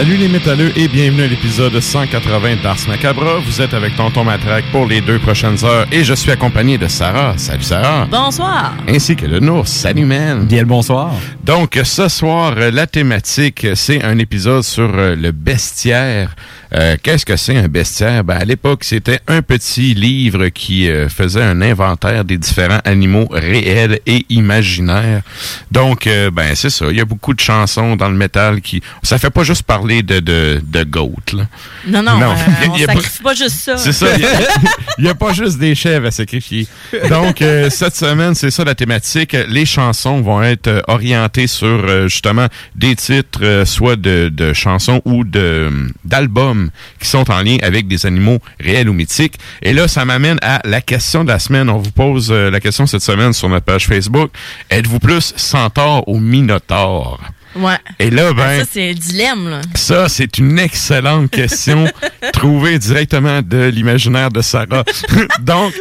Salut les métalleux et bienvenue à l'épisode 180 d'Ars Macabra. Vous êtes avec Tonton Matraque pour les deux prochaines heures et je suis accompagné de Sarah. Salut Sarah. Bonsoir. Ainsi que le Nours. Salut man. Bien le bonsoir. Donc ce soir, euh, la thématique, c'est un épisode sur euh, le bestiaire. Euh, Qu'est-ce que c'est un bestiaire? Ben, à l'époque, c'était un petit livre qui euh, faisait un inventaire des différents animaux réels et imaginaires. Donc, euh, ben c'est ça. Il y a beaucoup de chansons dans le métal qui... Ça fait pas juste parler de, de, de goat, là. Non, non, Non. euh, on pas- sacrifie pas juste ça. C'est ça. Il a- n'y a, pas juste des chèvres à sacrifier. Donc, euh, cette semaine, c'est ça la thématique. Les chansons vont être euh, orientées sur euh, justement des titres, soit de, de chansons ou d'albums qui sont en lien avec des animaux réels ou mythiques. Et là, ça m'amène à la question de la semaine. On vous pose la question cette semaine sur notre page Facebook. Êtes-vous plus centaure ou minotaure? Ouais. Et là, ben... Ça, c'est un dilemme, là. Ça, c'est une excellente question trouvée directement de l'imaginaire de Sarah. Donc,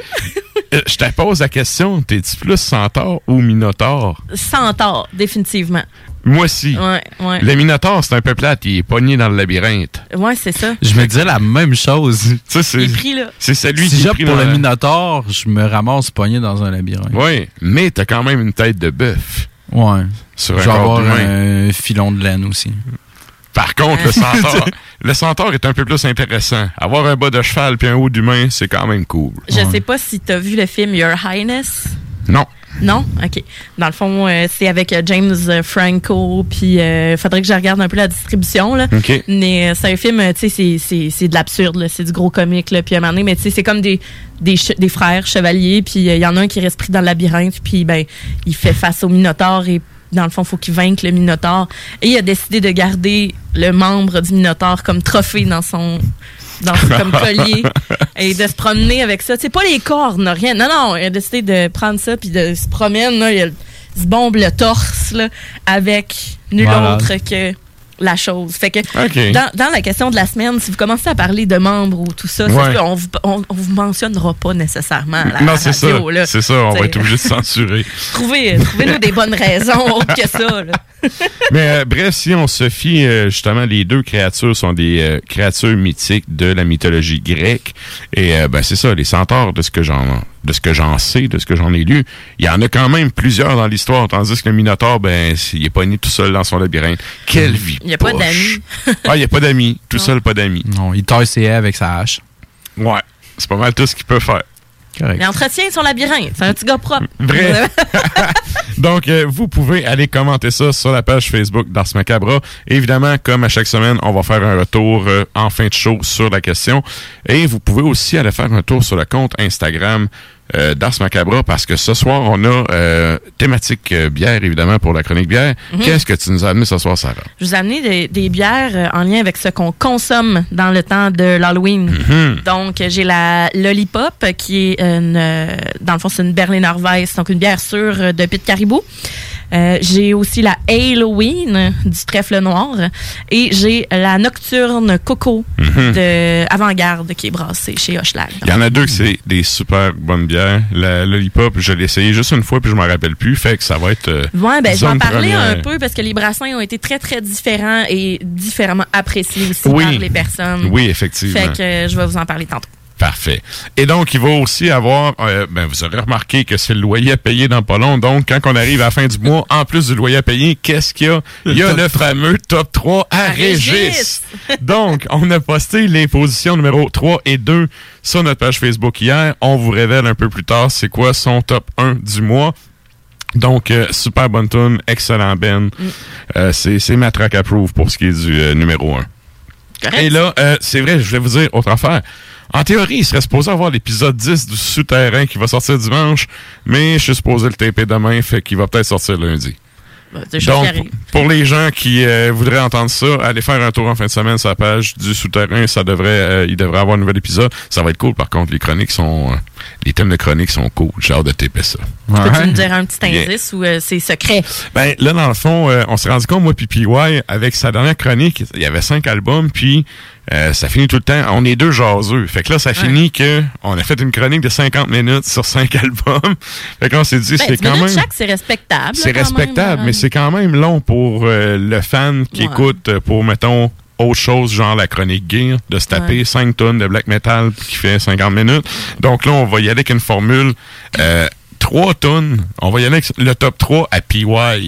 euh, je te pose la question, t'es-tu plus centaure ou minotaure? Centaure, définitivement. Moi aussi. Ouais, ouais. Le minotaure, c'est un peu plate, il est pogné dans le labyrinthe. Ouais, c'est ça. Je me disais la même chose. Ça, c'est, Il est pris, là. c'est celui si qui est j'opte pris pour dans le Minotaure, je me ramasse pogné dans un labyrinthe. Oui, mais t'as quand même une tête de bœuf. Ouais. Sur un corps avoir un filon de laine aussi. Par contre, le centaure, le centaure est un peu plus intéressant. Avoir un bas de cheval puis un haut d'humain, c'est quand même cool. Je sais pas si t'as vu le film Your Highness. Non. Non? OK. Dans le fond, euh, c'est avec euh, James Franco, puis euh, faudrait que je regarde un peu la distribution, là. OK. Mais euh, c'est un film, tu sais, c'est- c'est c'est de l'absurde. C'est du gros comique, là. Puis à un moment donné, mais tu sais, c'est comme des, des, des frères chevaliers, puis euh, il y en a un qui reste pris dans le labyrinthe, puis ben, il fait face au Minotaure et dans le fond, faut qu'il vainque le Minotaure. Et il a décidé de garder le membre du Minotaure comme trophée dans son dans comme collier et de se promener avec ça. C'est pas les cornes, rien. Non, non, il a décidé de prendre ça puis de se promène là, il se bombe le torse là, avec nul autre que la chose. Fait que dans, dans la question de la semaine, si vous commencez à parler de membres ou tout ça, Ouais. on, vous, on, on vous mentionnera pas nécessairement à la non, c'est ça. C'est ça, on va être obligé de censurer. Trouvez, trouvez-nous des bonnes raisons autres que ça. Là. Mais euh, bref, si on se fie, euh, justement, les deux créatures sont des euh, créatures mythiques de la mythologie grecque. Et euh, ben c'est ça, les centaures, de ce que j'en de ce que j'en sais, de ce que j'en ai lu, il y en a quand même plusieurs dans l'histoire, tandis que le Minotaure, ben, il est pas né tout seul dans son labyrinthe. Quelle vie Il y a pas d'amis. ah, il n'y a pas d'amis. Tout seul, pas d'amis. Non, il taille ses haies avec sa hache. Ouais. C'est pas mal tout ce qu'il peut faire. Correct. Il entretient son labyrinthe. C'est un petit gars propre. Vrai. Donc, euh, vous pouvez aller commenter ça sur la page Facebook d'Ars Macabra. Évidemment, comme à chaque semaine, on va faire un retour euh, en fin de show sur la question. Et vous pouvez aussi aller faire un tour sur le compte Instagram euh, d'Ars Macabra parce que ce soir, on a euh, thématique euh, bière, évidemment, pour la chronique bière. Qu'est-ce que tu nous as amené ce soir, Sarah? Je vous ai amené des, des bières euh, en lien avec ce qu'on consomme dans le temps de l'Halloween. Donc, euh, j'ai la Lollipop, qui est une, euh, dans le fond, c'est une Berliner Weiss, donc une bière sûre euh, de Pit Caribou. Euh, j'ai aussi la Halloween du trèfle noir et j'ai la Nocturne Coco de Avant-Garde qui est brassée chez Hochelag. Il y en a deux que c'est des super bonnes bières. La Lollipop, je l'ai essayé juste une fois puis je m'en rappelle plus. Fait que ça va être... euh, Ouais, ben, je vais en parler première. un peu parce que les brassins ont été très, très différents et différemment appréciés aussi Oui. par les personnes. Oui, effectivement. Fait que euh, je vais vous en parler tantôt. Parfait. Et donc, il va aussi avoir, euh, ben, vous aurez remarqué que c'est le loyer à payer dans pas long. Donc, quand on arrive à la fin du mois, en plus du loyer à payer, qu'est-ce qu'il y a? Il y a le fameux top 3 à, À Régis. Régis. donc, on a posté les positions numéro 3 et 2 sur notre page Facebook hier. On vous révèle un peu plus tard c'est quoi son top 1 du mois. Donc, euh, super bonne tune, excellent Ben. Euh, c'est Matraque Approve pour ce qui est du euh, numéro 1. Correct? Et là, euh, c'est vrai, je vais vous dire autre affaire. En théorie, il serait supposé avoir l'épisode 10 du Souterrain qui va sortir dimanche, mais je suis supposé le taper demain, fait qu'il va peut-être sortir lundi. Bah, Donc, pour les gens qui euh, voudraient entendre ça, allez faire un tour en fin de semaine sur la page du Souterrain. Ça devrait, euh, il devrait avoir un nouvel épisode. Ça va être cool. Par contre, les chroniques sont, euh, les thèmes de chroniques sont cool. J'ai hâte de taper ça. Peux-tu dire un petit Bien. indice ou euh, c'est secret? Ben là, dans le fond, euh, on s'est rendu compte, moi puis PY, avec sa dernière chronique, il y avait cinq albums, puis euh, ça finit tout le temps. On est deux jaseux. Fait que là, ça finit que on a fait une chronique de 50 minutes sur cinq albums. Fait qu'on s'est dit, Ben, c'est 10 quand même... chaque, c'est respectable. C'est respectable, même, mais c'est quand même long pour euh, le fan qui Ouais. écoute euh, pour, mettons, autre chose, genre la chronique Gear, de se taper Ouais. 5 tonnes de black metal qui fait 50 minutes. Donc là, on va y aller avec une formule euh, 3 tonnes. On va y aller avec le top 3 à PY.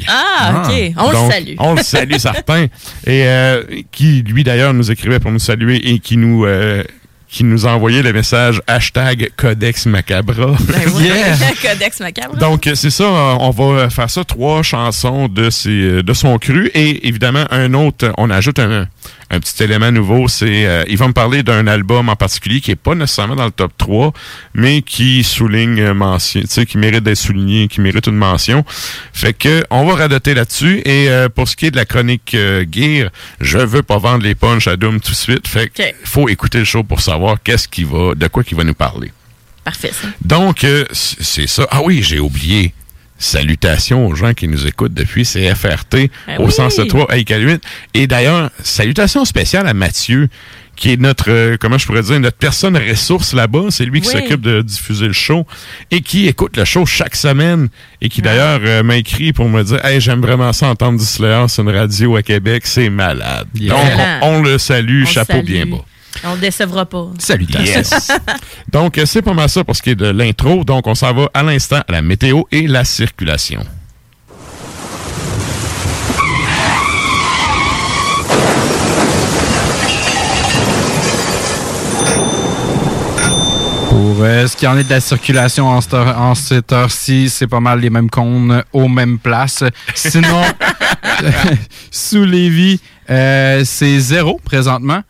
Ah, OK. On Donc, le salue. On le salue, certain. Et euh, qui, lui, d'ailleurs, nous écrivait pour nous saluer et qui nous... euh, qui nous a envoyé le message hashtag Codex Macabra. Ben oui. Yeah. Codex macabre. Donc, euh, c'est ça, on va faire ça, trois chansons de, ses, euh, de son cru. Et évidemment, un autre, on ajoute un, un petit élément nouveau, c'est, euh, il va me parler d'un album en particulier qui est pas nécessairement dans le top 3, mais qui souligne euh, mention, tu sais, qui mérite d'être souligné, qui mérite une mention. Fait que, on va radoter là-dessus. Et euh, pour ce qui est de la chronique euh, Gear, je veux pas vendre les punchs à Doom tout de suite. Fait que, faut écouter le show pour savoir qu'est-ce qui va, de quoi qu'il va nous parler. Parfait, ça. Donc, euh, c'est ça. Ah oui, j'ai oublié. Salutations aux gens qui nous écoutent depuis CFRT Ben au oui. 107.3 à Iqaluit. Et d'ailleurs, salutations spéciales à Mathieu, qui est notre, euh, comment je pourrais dire, notre personne ressource là-bas. C'est lui qui Oui. s'occupe de diffuser le show et qui écoute le show chaque semaine et qui d'ailleurs euh, m'a écrit pour me dire Hey, j'aime vraiment ça entendre du Slayer sur une radio à Québec. C'est malade. Yeah. Donc, on, on le salue. On chapeau salue. bien bas. On le décevra pas. Salutations. Yes. Donc, euh, c'est pas mal ça pour ce qui est de l'intro. Donc, on s'en va à l'instant à la météo et la circulation. Pour euh, ce qui en est de la circulation en, cette heure- en cette heure-ci, c'est pas mal les mêmes cônes aux mêmes places. Sinon, sous Lévis, euh, c'est zéro présentement.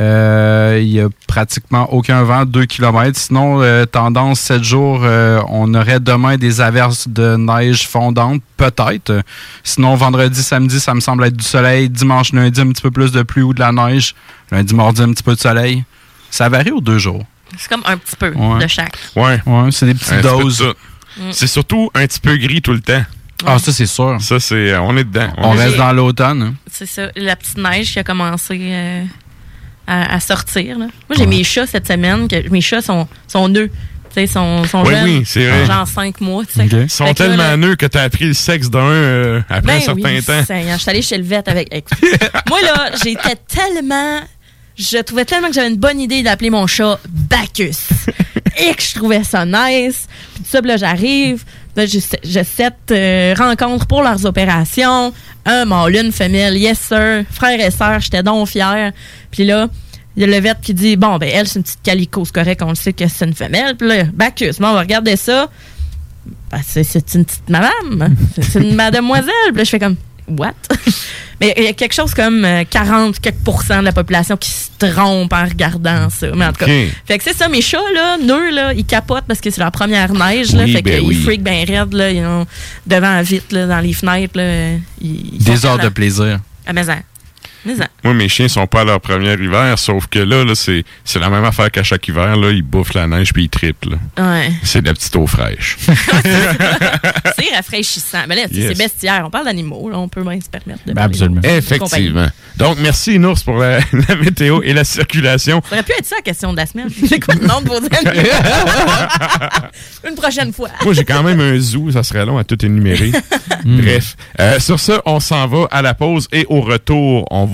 Euh, Il y a pratiquement aucun vent, 2 km. Sinon, euh, tendance 7 jours, euh, on aurait demain des averses de neige fondante, peut-être. Sinon, vendredi, samedi, ça me semble être du soleil. Dimanche, lundi, un petit peu plus de pluie ou de la neige. Lundi, mardi, un petit peu de soleil. Ça varie aux deux jours. C'est comme un petit peu Ouais. de chaque. Ouais. Ouais, c'est des petites un petit doses. tout. C'est surtout un petit peu gris tout le temps. Ah, ça, c'est sûr. Ça, c'est. On est dedans. On est- reste dans l'automne. hein. C'est ça. La petite neige qui a commencé euh, à, à sortir. là. Moi, j'ai mes chats cette semaine. Que, mes chats sont, sont nœuds. Tu ils sont, sont Oui, jeunes. oui, c'est vrai. Genre 5 mois, tu sais. Ok. Ils sont Fait tellement là- nœuds que t'as appris le sexe d'un euh, après un Ben certain oui, temps. Je suis allée chez le vet avec. écoute, Moi, là, j'étais tellement. Je trouvais tellement que j'avais une bonne idée d'appeler mon chat Bacchus. Et que je trouvais ça nice. Puis tout ça, là, j'arrive. Là, j'ai sept euh, rencontres pour leurs opérations. Un mâle, une femelle, yes sir. Frère et sœur, j'étais donc fière. Puis là, il y a le vet qui dit Bon, ben, elle, c'est une petite calico, c'est correct, on le sait que c'est une femelle. Puis là, Bacchus, bon, on va regarder ça. Ben, c'est, une petite madame. C'est, c'est une mademoiselle. Puis là, je fais comme, what? Mais il y a quelque chose comme euh, 40 quelques pourcents de la population qui se trompe en regardant ça. Mais en tout cas, fait que c'est ça, mes chats, là, nœuds, là, ils capotent parce que c'est leur première neige, là. Oui, fait ben qu'ils oui. freak bien raide, là. Ils ont devant vite, là, dans les fenêtres, là. Ils, ils Des heures de plaisir. À maison. Moi, mes chiens sont pas à leur premier hiver, sauf que là, là c'est, c'est la même affaire qu'à chaque hiver. Là, ils bouffent la neige puis ils. Ouais. C'est de la petite eau fraîche. c'est rafraîchissant. Mais là, Yes. c'est bestiaire. On parle d'animaux, là. On peut bien se permettre de Ben, absolument. de- Effectivement. Donc, merci, Nours, pour la, la météo et la circulation. Ça aurait pu être ça la question de la semaine. Le nom de vos animaux? Une prochaine fois. Moi, j'ai quand même un zoo, ça serait long à tout énumérer. Bref. Euh, sur ce, on s'en va à la pause et au retour, on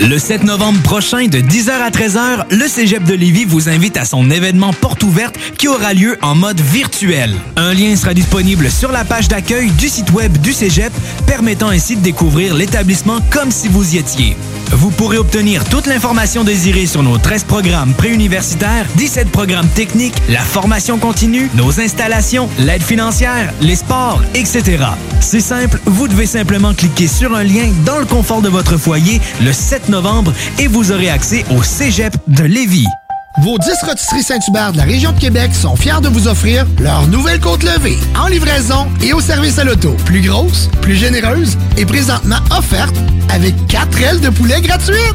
Le 7 novembre prochain, de 10h à 13h, le Cégep de Lévis vous invite à son événement porte ouverte qui aura lieu en mode virtuel. Un lien sera disponible sur la page d'accueil du site web du Cégep, permettant ainsi de découvrir l'établissement comme si vous y étiez. Vous pourrez obtenir toute l'information désirée sur nos 13 programmes préuniversitaires, 17 programmes techniques, la formation continue, nos installations, l'aide financière, les sports, etc. C'est simple, vous devez simplement cliquer sur un lien dans le confort de votre foyer le 7 novembre et vous aurez accès au Cégep de Lévis. Vos 10 rôtisseries Saint-Hubert de la région de Québec sont fiers de vous offrir leur nouvelle côte levée en livraison et au service à l'auto. Plus grosse, plus généreuse et présentement offerte avec 4 ailes de poulet gratuites.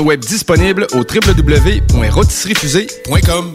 Web disponible au www.rôtisseriefusée.com.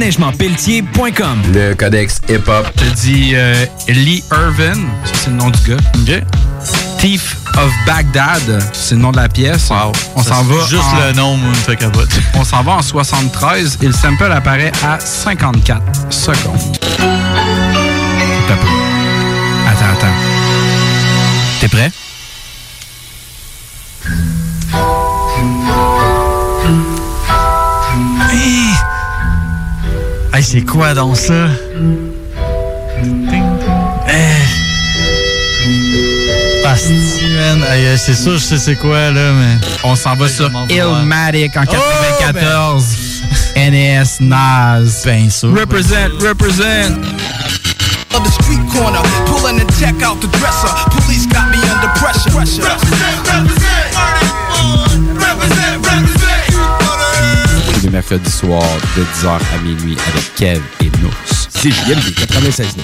déneigementpelletier.com. Le codex hip-hop. Je te dis euh, Lee Irvin, ça c'est le nom du gars. Thief of Baghdad, c'est le nom de la pièce. On s'en va. Juste en- le nom, me fait capote. On s'en va en 73 et le sample apparaît à 54 secondes. Attends, attends. T'es prêt? Hey, c'est quoi donc ça? Hey. Man. Hey, euh, c'est sûr, je sais c'est quoi, là, mais. On s'en va sur. Illmatic en Oh, 94. NES Nas. Ben sûr. Represent, represent. of the street corner, pulling the check out the dresser. Police got me under pressure. pressure. Tous les mercredis soirs de 10h à minuit avec Kev et Nous. CJMD 96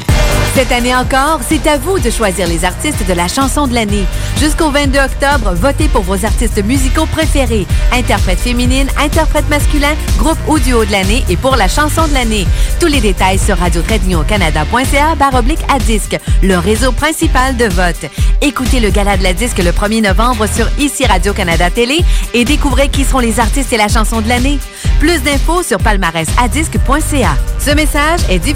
Cette année encore, c'est à vous de choisir les artistes de la chanson de l'année. Jusqu'au 22 octobre, votez pour vos artistes musicaux préférés. Interprète féminine, interprète masculin, groupe ou de l'année et pour la chanson de l'année. Tous les détails sur radio canada.ca baroblique à le réseau principal de vote. Écoutez le gala de la disque le 1er novembre sur ICI Radio-Canada Télé et découvrez qui seront les artistes et la chanson de l'année. Plus d'infos sur palmarèsadisque.ca. Ce message est diffusé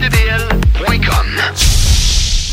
GroupeDBL.com.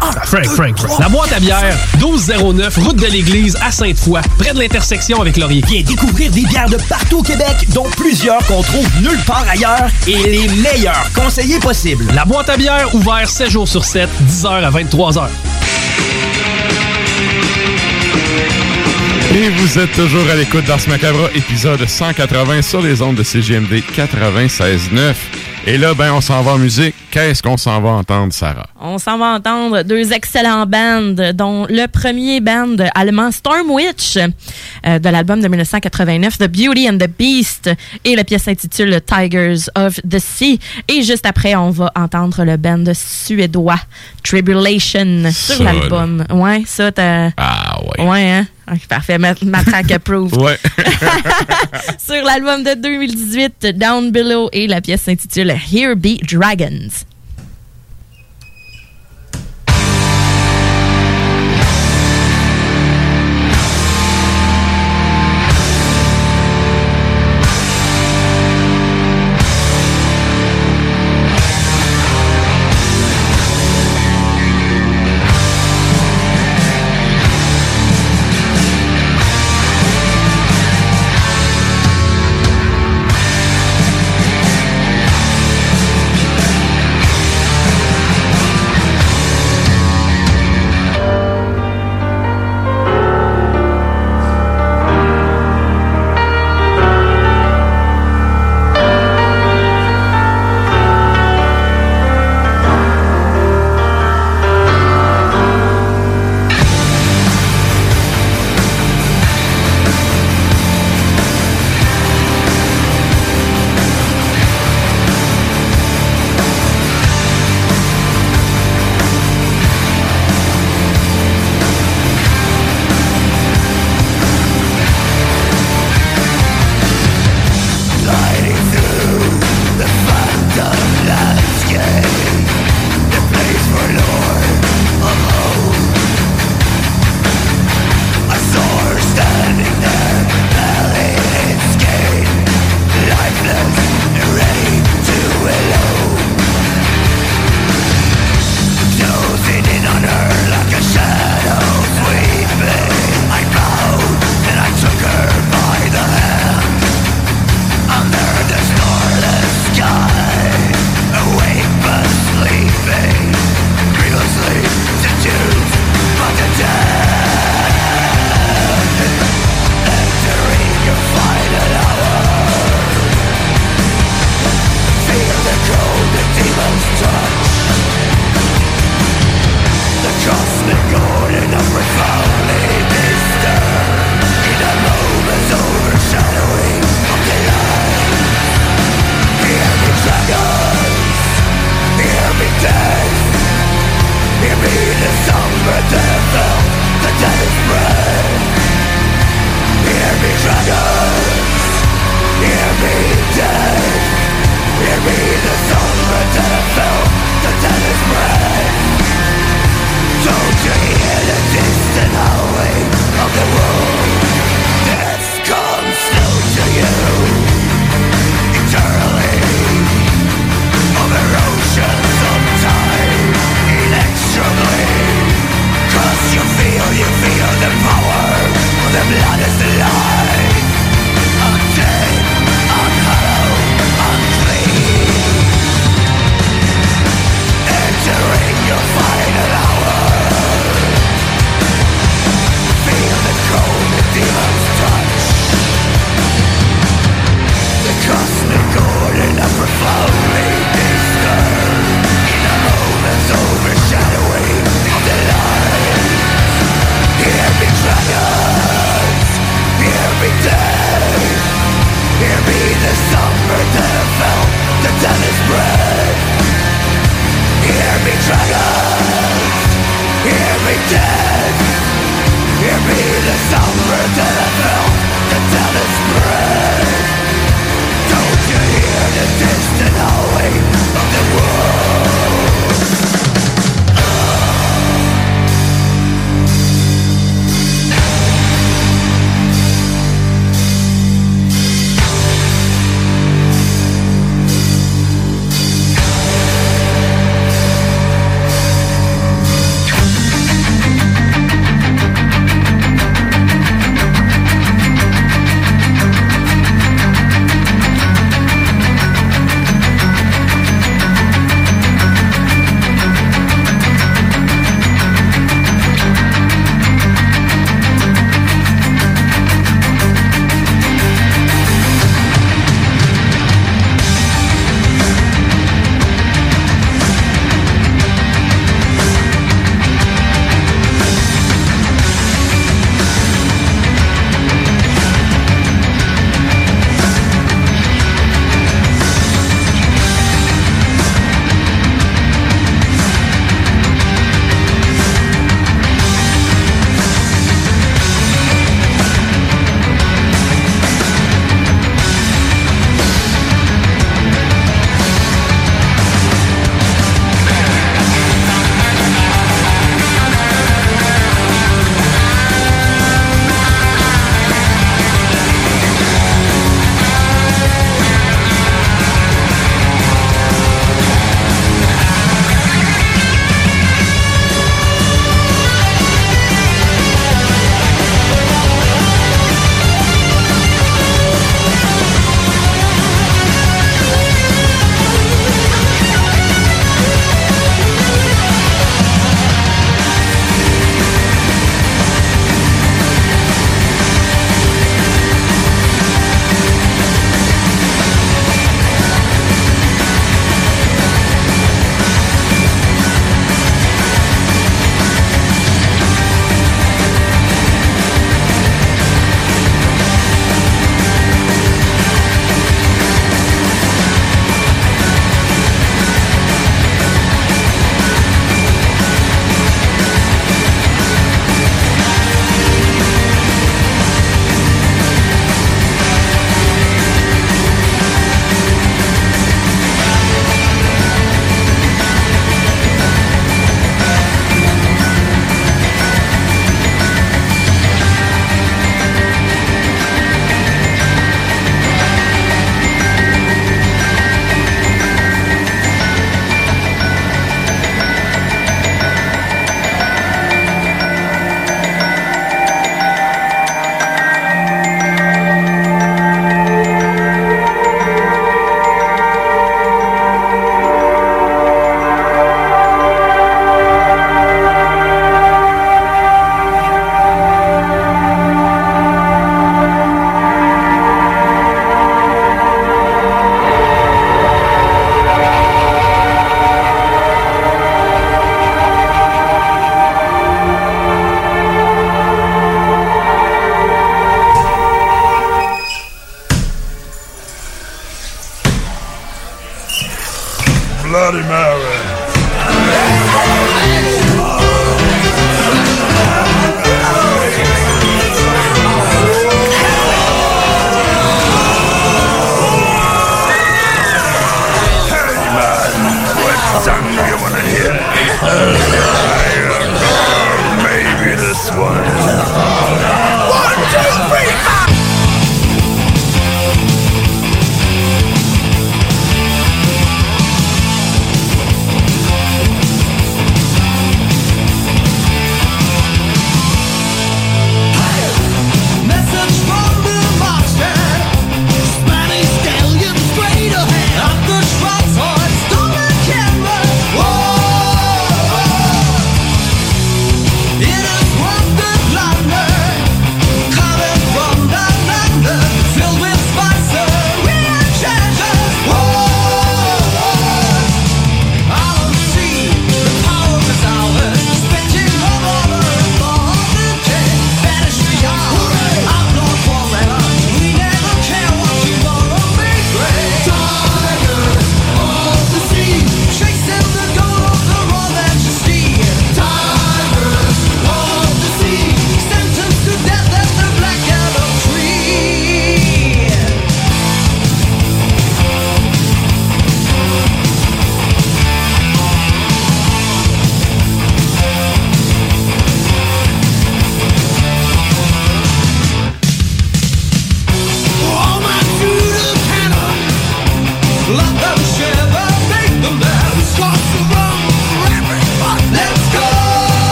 Wow! Frank, Frank, Frank. La boîte à bière, 1209, route de l'église à Sainte-Foy, près de l'intersection avec Laurier. Viens découvrir des bières de partout au Québec, dont plusieurs qu'on trouve nulle part ailleurs et les meilleurs conseillers possibles. La boîte à bière, ouvert 7 jours sur 7, 10h à 23h. Et vous êtes toujours à l'écoute d'Ars Macabra, épisode 180 sur les ondes de CGMD 96.9. Et là, ben, on s'en va en musique. Qu'est-ce qu'on s'en va entendre, Sarah? On s'en va entendre deux excellents bands, dont le premier band allemand Storm Witch euh, de l'album de 1989, The Beauty and the Beast, et la pièce s'intitule Tigers of the Sea. Et juste après, on va entendre le band suédois Tribulation sur l'album. Ouais, ça, t'as. Ah, ouais. Ouais, hein? Parfait. Ma, ma track approved. Sur l'album de 2018, Down Below, et la pièce s'intitule Here Be Dragons.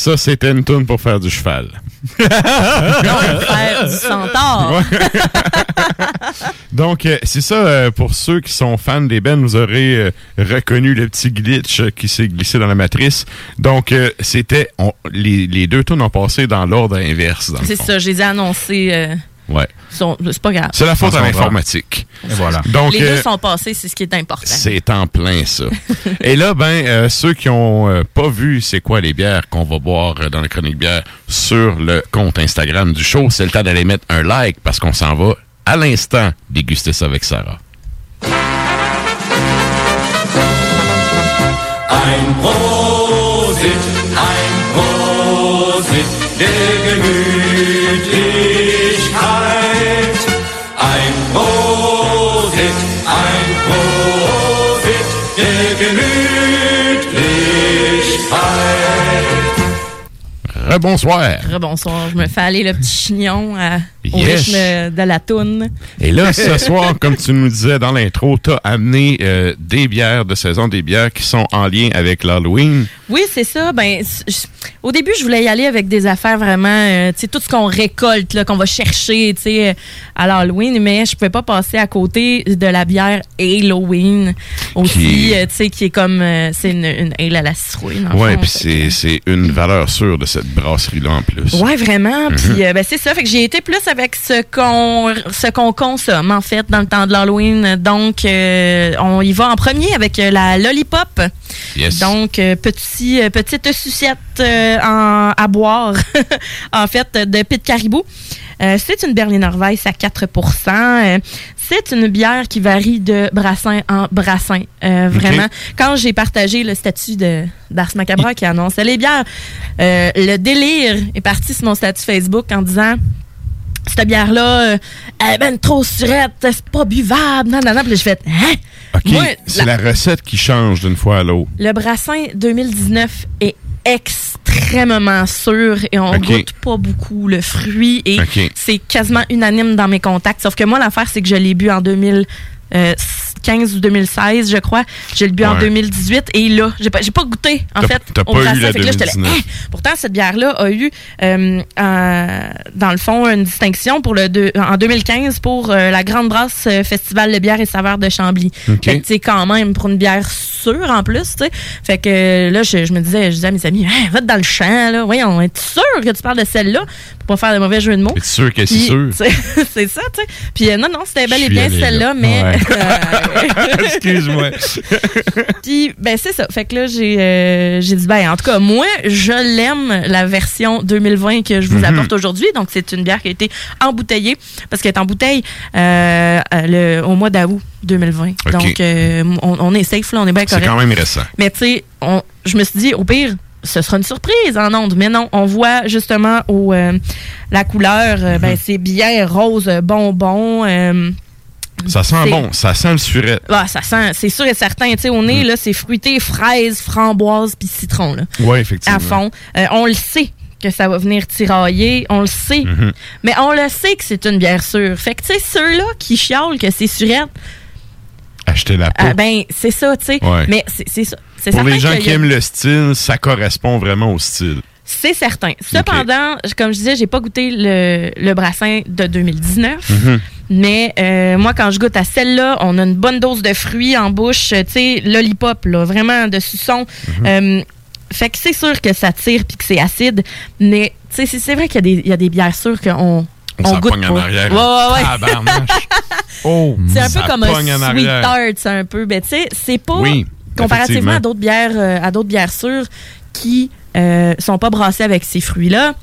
Ça, c'était une toune pour faire du cheval. faire du centaure. Donc, euh, c'est ça, euh, pour ceux qui sont fans des bands, vous aurez euh, reconnu le petit glitch qui s'est glissé dans la matrice. Donc, c'était, les, les deux tunes ont passé dans l'ordre inverse. C'est ça, je les ai annoncés. Ouais. c'est pas grave. C'est la faute à l'informatique. Voilà. Donc, les deux euh, sont passés, c'est ce qui est important. C'est en plein ça. Et là, ben, euh, ceux qui ont euh, pas vu c'est quoi les bières qu'on va boire dans la chronique bière sur le compte Instagram du show, c'est le temps d'aller mettre un like parce qu'on s'en va à l'instant déguster ça avec Sarah. Ein Prosit, ein Prosit der Gemütlichkeit. Ein Prosit, ein Prosit der Gemütlichkeit. Rebonsoir. Rebonsoir, je me fais aller le petit chignon à- au Yes. rythme de la toune. Et là, ce soir, comme tu nous disais dans l'intro, t'as amené euh, des bières de saison, des bières qui sont en lien avec l'Halloween. Oui, c'est ça. Ben, au début, je voulais y aller avec des affaires vraiment, euh, tu sais, tout ce qu'on récolte, là, qu'on va chercher, tu sais, à l'Halloween, mais je pouvais pas passer à côté de la bière Halloween aussi, Qui- euh, tu sais, qui est comme, euh, c'est une, une ale à la citrouille. fond. puis c'est une valeur sûre de cette brasserie-là en plus. Ouais, vraiment. Mhm. Puis euh, ben, c'est ça. Fait que j'ai été plus avec ce qu'on ce qu'on consomme en fait dans le temps de l'Halloween. Donc euh, on y va en premier avec euh, la lollipop. Yes. Donc euh, petit euh, petite sucette euh, en- à boire en fait de Pit Caribou. Euh, c'est une Berliner Weiss à 4% Euh, C'est une bière qui varie de brassin en brassin. Vraiment. Quand j'ai partagé le statut de d'Ars Macabre qui annonçait les bières, le délire est parti sur mon statut Facebook en disant cette bière-là, euh, elle est ben trop surette, c'est pas buvable. Non, non, non. Puis j'ai fait, hein? OK, c'est la... recette qui change d'une fois à l'autre. Le brassin 2019 est extrêmement sûr et on Ok. goûte pas beaucoup le fruit et c'est quasiment unanime dans mes contacts. Sauf que moi, l'affaire, c'est que je l'ai bu en 2015 ou 2016, je crois. Je l'ai bu en Ouais. 2018 et là, j'ai pas, j'ai pas goûté, en fait, au pas eu brassin. la Fait que là, j'étais là, 2019. Hein? Pourtant, cette bière-là a eu, euh, euh, dans le fond, une distinction pour le en 2015 pour euh, la Grande Brasse euh, Festival de bière et saveurs de Chambly. OK. Fait que, tu sais, quand même, pour une bière sûre en plus, tu sais. Fait que là, je, je me disais, je disais à mes amis, Hein, va dans le champ, là. Voyons, es-tu sûr que tu parles de celle-là? Pas faire de mauvais jeu de mots? Es-tu sûr qu'elle est Puis, sûre? C'est c'est ça, tu sais. Puis euh, non, non, c'était bel et bien celle-là, mais. Ouais. euh, Excuse-moi. Puis, ben, c'est ça. Fait que là, j'ai euh, j'ai dit, ben, en tout cas, moi, je l'aime, la version 2020 que je vous Mhm. apporte aujourd'hui. Donc, c'est une bière qui a été embouteillée, parce qu'elle est en bouteille euh, le, au mois d'août 2020. Ok. Donc, on, on est safe, là, on est bien C'est correct. quand même récent. Mais, tu sais, je me suis dit, au pire, ce sera une surprise en ondes. Mais non, on voit justement au, euh, la couleur, euh, ben, c'est bien rose bonbon. euh, Ça sent bon, ça sent le surette. ah, ça sent, c'est sûr et certain. Tu sais, au Mm. nez, là, c'est fruité, fraise, framboise puis citron, là. Oui, effectivement. À fond. On le sait que ça va venir tirailler. On le sait. Mhm. Mais on le sait que c'est une bière sûre. Fait que, tu sais, ceux-là qui chiolent que c'est surette, Acheter la peau. ah, ben, c'est ça, tu sais. Ouais. Mais c'est ça. Pour les gens qui aiment le style, ça correspond vraiment au style. C'est certain. Cependant, comme je disais, j'ai pas goûté le, le brassin de 2019. Mhm. Mais euh, moi, quand je goûte à celle-là, on a une bonne dose de fruits en bouche, tu sais, lollipop, là, vraiment de suçon. Mhm. Euh, fait que c'est sûr que ça tire puis que c'est acide, mais tu sais, c'est- vrai qu'il y, a des- il y a des bières sûres qu'on On, on s'en goûte en arrière. Ouais, ouais, ouais. Oh, C'est un ça peu comme un sweet c'est un peu. Ben, tu sais, c'est pas Oui, comparativement à d'autres bières, euh, à d'autres bières sûres qui euh, sont pas brassées avec ces fruits-là.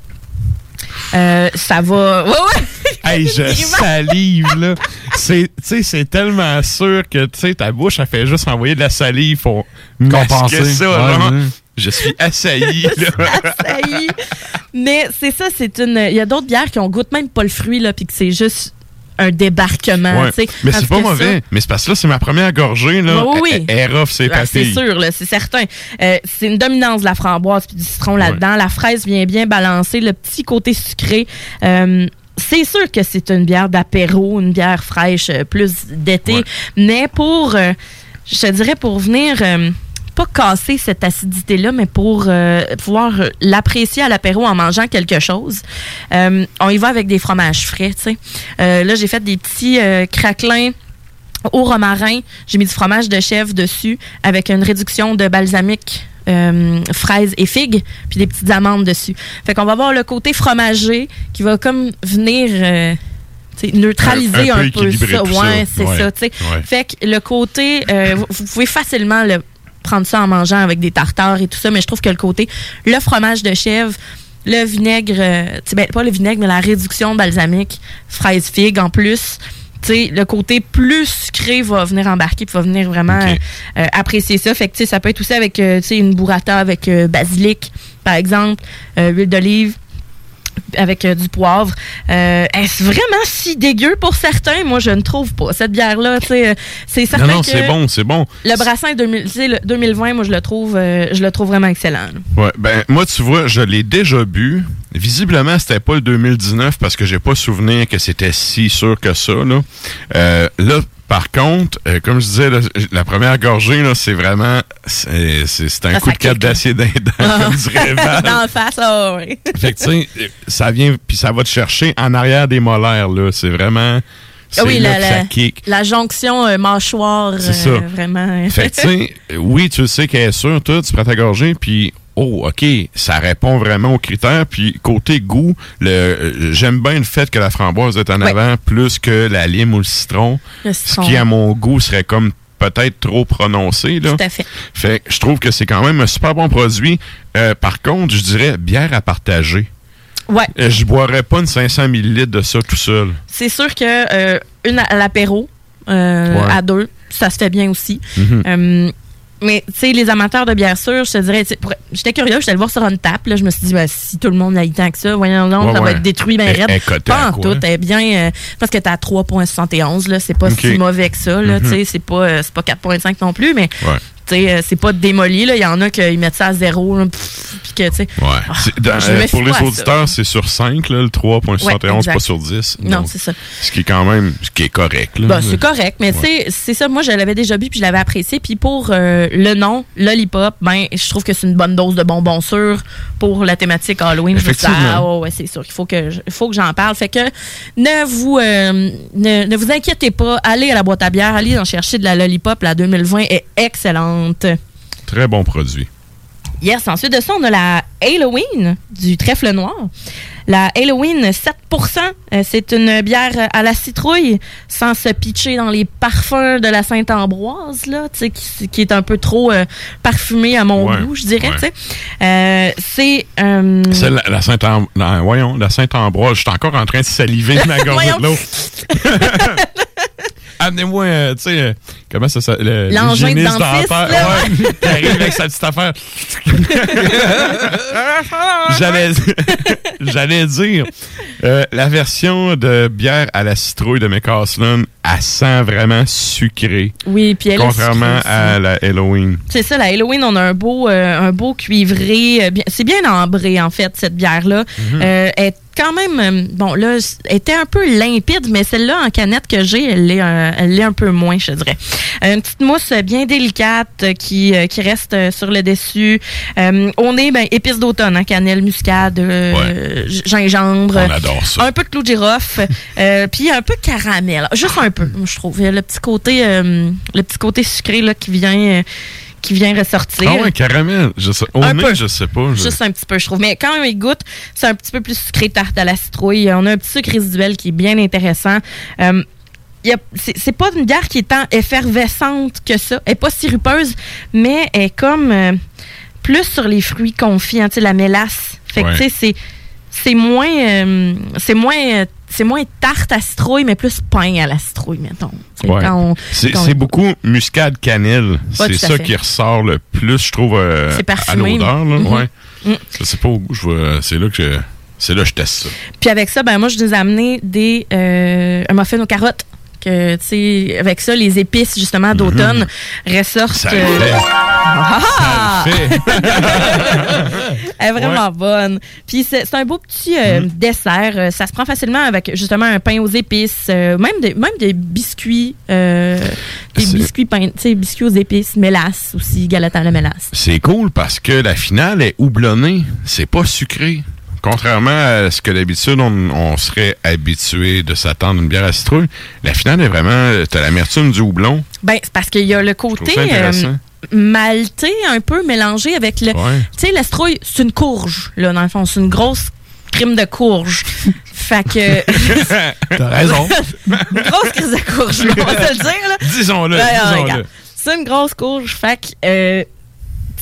Euh, ça va. Ouais, ouais. Hey, je salive, là. C'est, tu sais, c'est tellement sûr que, tu sais, ta bouche, elle fait juste envoyer de la salive pour Compenser. ça, Ouais, là. ouais. Je suis assailli, là. Est. Mais c'est ça, c'est une. Il y a d'autres bières qui ont goûte même pas le fruit, là, puis que c'est juste un débarquement. Ouais. Mais c'est pas ça- mauvais. Mais c'est parce que là, c'est ma première gorgée, là. Oui, oui. Elle, elle ses Ah, c'est papilles. sûr, là, c'est certain. Euh, c'est une dominance de la framboise puis du citron là-dedans. La fraise vient bien balancer, le petit côté sucré. Euh, c'est sûr que c'est une bière d'apéro, une bière fraîche, euh, plus d'été. Mais pour, euh, je te dirais, pour venir pas casser cette acidité-là, mais pour euh, pouvoir l'apprécier à l'apéro en mangeant quelque chose. Euh, on y va avec des fromages frais, tu sais. Euh, là, j'ai fait des petits craquelins au romarin. J'ai mis du fromage de chèvre dessus avec une réduction de balsamique. fraises et figues, puis des petites amandes dessus. Fait qu'on va avoir le côté fromagé qui va comme venir neutraliser Un- un, un peu ça. Ouais, c'est Ouais. ça. Ouais. Fait que le côté, euh, vous, vous pouvez facilement le prendre ça en mangeant avec des tartares et tout ça, mais je trouve que le côté, le fromage de chèvre, le vinaigre, euh, tu sais, ben, pas le vinaigre, mais la réduction balsamique, fraise figue en plus. Tu sais, le côté plus sucré va venir embarquer puis va venir vraiment Ok. euh, apprécier ça. Fait que tu sais, ça peut être aussi avec euh, tu sais, une burrata avec euh, basilic, par exemple, euh, huile d'olive avec euh, du poivre. Euh, Est-ce vraiment si dégueu pour certains? Moi, je ne trouve pas. Cette bière-là, tu sais, euh, c'est certain Non, non, c'est bon, c'est bon. Le brassin 2000, tu sais, le 2020, moi, je le trouve, je le trouve vraiment excellent. là. Ouais, ben moi tu vois, je l'ai déjà bu. Visiblement, c'était pas le 2019 parce que j'ai pas souvenir que c'était si sûr que ça là. Euh, là par contre, euh, comme je disais, là, la première gorgée, là, c'est vraiment, c'est un Ça coup de cap d'acier d'un comme dirait. Dans face, ah oui. Fait que, tu sais, ça vient, puis ça va te chercher en arrière des molaires, là. C'est vraiment, Ah oui, la, la, kick. la jonction euh, mâchoire, C'est euh, ça. vraiment. Fait que, oui, tu sais qu'elle est sûre, toi, tu prends ta gorgée, puis, oh, OK, ça répond vraiment aux critères. Puis, côté goût, le, euh, j'aime bien le fait que la framboise est en avant plus que la lime ou le citron. Le Ce qui, à mon goût, serait comme peut-être trop prononcé, là. Tout à fait. Fait je trouve que c'est quand même un super bon produit. Euh, par contre, je dirais bière à partager. Ouais. Euh, Je boirais pas une 500 ml de ça tout seul. C'est sûr que euh, une à l'apéro, Ouais. à deux, ça se fait bien aussi. Mhm. Mais, tu sais, les amateurs de bière sûre, je te dirais, j'étais curieux, j'étais allé voir sur une tap, là, je me suis dit, ben, si tout le monde a eu tant que ça, voyons donc, Ouais, ça va être détruit raide. cotée Pas en quoi? tout, est bien, euh, parce que t'es à 3,71, là, c'est pas si mauvais que ça, là, Mhm. tu sais, c'est pas, euh, c'est pas 4,5 non plus, mais, Ouais. Euh, c'est pas démoli, là, il y en a qui mettent ça à zéro, puis que, tu Ouais. Ah, euh, pour les auditeurs, c'est sur 5, là, le 3.71, Ouais, pas sur 10. Non, c'est ça. Ce qui est quand même, ce qui est correct. Bah, c'est correct, mais Ouais. c'est ça. Moi, je l'avais déjà bu puis je l'avais apprécié. Puis pour euh, le nom, Lollipop, ben, je trouve que c'est une bonne dose de bonbons sûrs pour la thématique Halloween. Je ah, ouais, ouais, c'est sûr qu'il faut que je- il faut que j'en parle. Fait que ne vous euh, ne, ne vous inquiétez pas. Allez à la boîte à bière, allez en chercher de la Lollipop. La 2020 est excellente. Très bon produit. Yes, ensuite de ça, on a la Halloween du trèfle noir. La Halloween 7% euh, c'est une bière à la citrouille sans se pitcher dans les parfums de la Sainte-Ambroise, là, qui, qui est un peu trop euh, parfumé à mon Ouais, goût, je dirais. ouais. Euh, c'est. euh, C'est la, la Sainte la- voyons, la Sainte-Ambroise. Je suis encore en train de saliver ma gorgée de l'eau. Amenez-moi, euh, tu sais, euh, comment ça s'appelle? L'engin de dentiste, dentaire. là. Ouais, qui arrive avec sa petite affaire. J'allais j'allais dire, euh, la version de bière à la citrouille de McCaslin, elle sent vraiment sucré. Oui, puis elle est Contrairement sucrée à la Halloween. C'est ça, la Halloween, on a un beau, euh, un beau cuivré. euh, bien- c'est bien ambré, en fait, cette bière-là. Mhm. Euh, elle est quand même, euh, bon, là, était un peu limpide, mais celle-là, en canette que j'ai, elle l'est un, elle l'est un peu moins, je dirais. Euh, Une petite mousse bien délicate euh, qui, euh, qui reste euh, sur le dessus. Euh, on est, ben, épices d'automne, hein, cannelle, muscade, euh, gingembre. On adore ça. Un peu de clou de girofle, euh, puis un peu de caramel. Juste un peu, je trouve. Il y a le petit côté, euh, le petit côté sucré là, qui vient, euh, qui vient ressortir. Ah ouais, caramel. Je sais, au Un nez, peu. je sais pas. je- Juste un petit peu, je trouve. Mais quand il goûte, c'est un petit peu plus sucré tarte à la citrouille. On a un petit sucre résiduel qui est bien intéressant. Euh, c'est pas une bière qui est tant effervescente que ça. Elle est pas sirupeuse, mais elle est comme euh, plus sur les fruits confits, hein, la mélasse. Fait que, Ouais. tu sais, c'est moins euh, c'est moins euh, c'est moins tarte à citrouille mais plus pain à la citrouille mettons Ouais. C'est on- c'est beaucoup muscade cannelle. Ouais, c'est ça qui ressort le plus, je trouve, euh, C'est à l'odeur. Mhm. Ouais. Mm. Je sais pas au goût. je vois- C'est là que je, c'est là que je teste ça. Puis avec ça, ben moi, je nous ai amené des, euh, un muffin aux carottes que, tu sais, avec ça, les épices, justement, d'automne ressortent. Ça le euh, fait. Ah! Ça le fait. Elle est vraiment bonne. Puis c'est c'est un beau petit euh, Mm-hmm. dessert. Euh, Ça se prend facilement avec justement un pain aux épices, euh, même des même des biscuits, euh, des C'est- biscuits pain, tu sais, biscuits aux épices, mélasse aussi, galette à la mélasse. C'est cool parce que la finale est houblonnée. C'est pas sucré. Contrairement à ce que d'habitude on, on serait habitué de s'attendre à une bière à citrouille, la finale est vraiment. T'as l'amertume du houblon. Ben c'est parce qu'il y a le côté euh, maltais un peu mélangé avec le, Ouais. tu sais, l'estrouille, c'est une courge là dans le fond, c'est une grosse crime de courge. fait que T'as raison. une grosse crise de courge, là, on va se le dire là. Disons-le, regarde. C'est une grosse courge. Fait que, euh,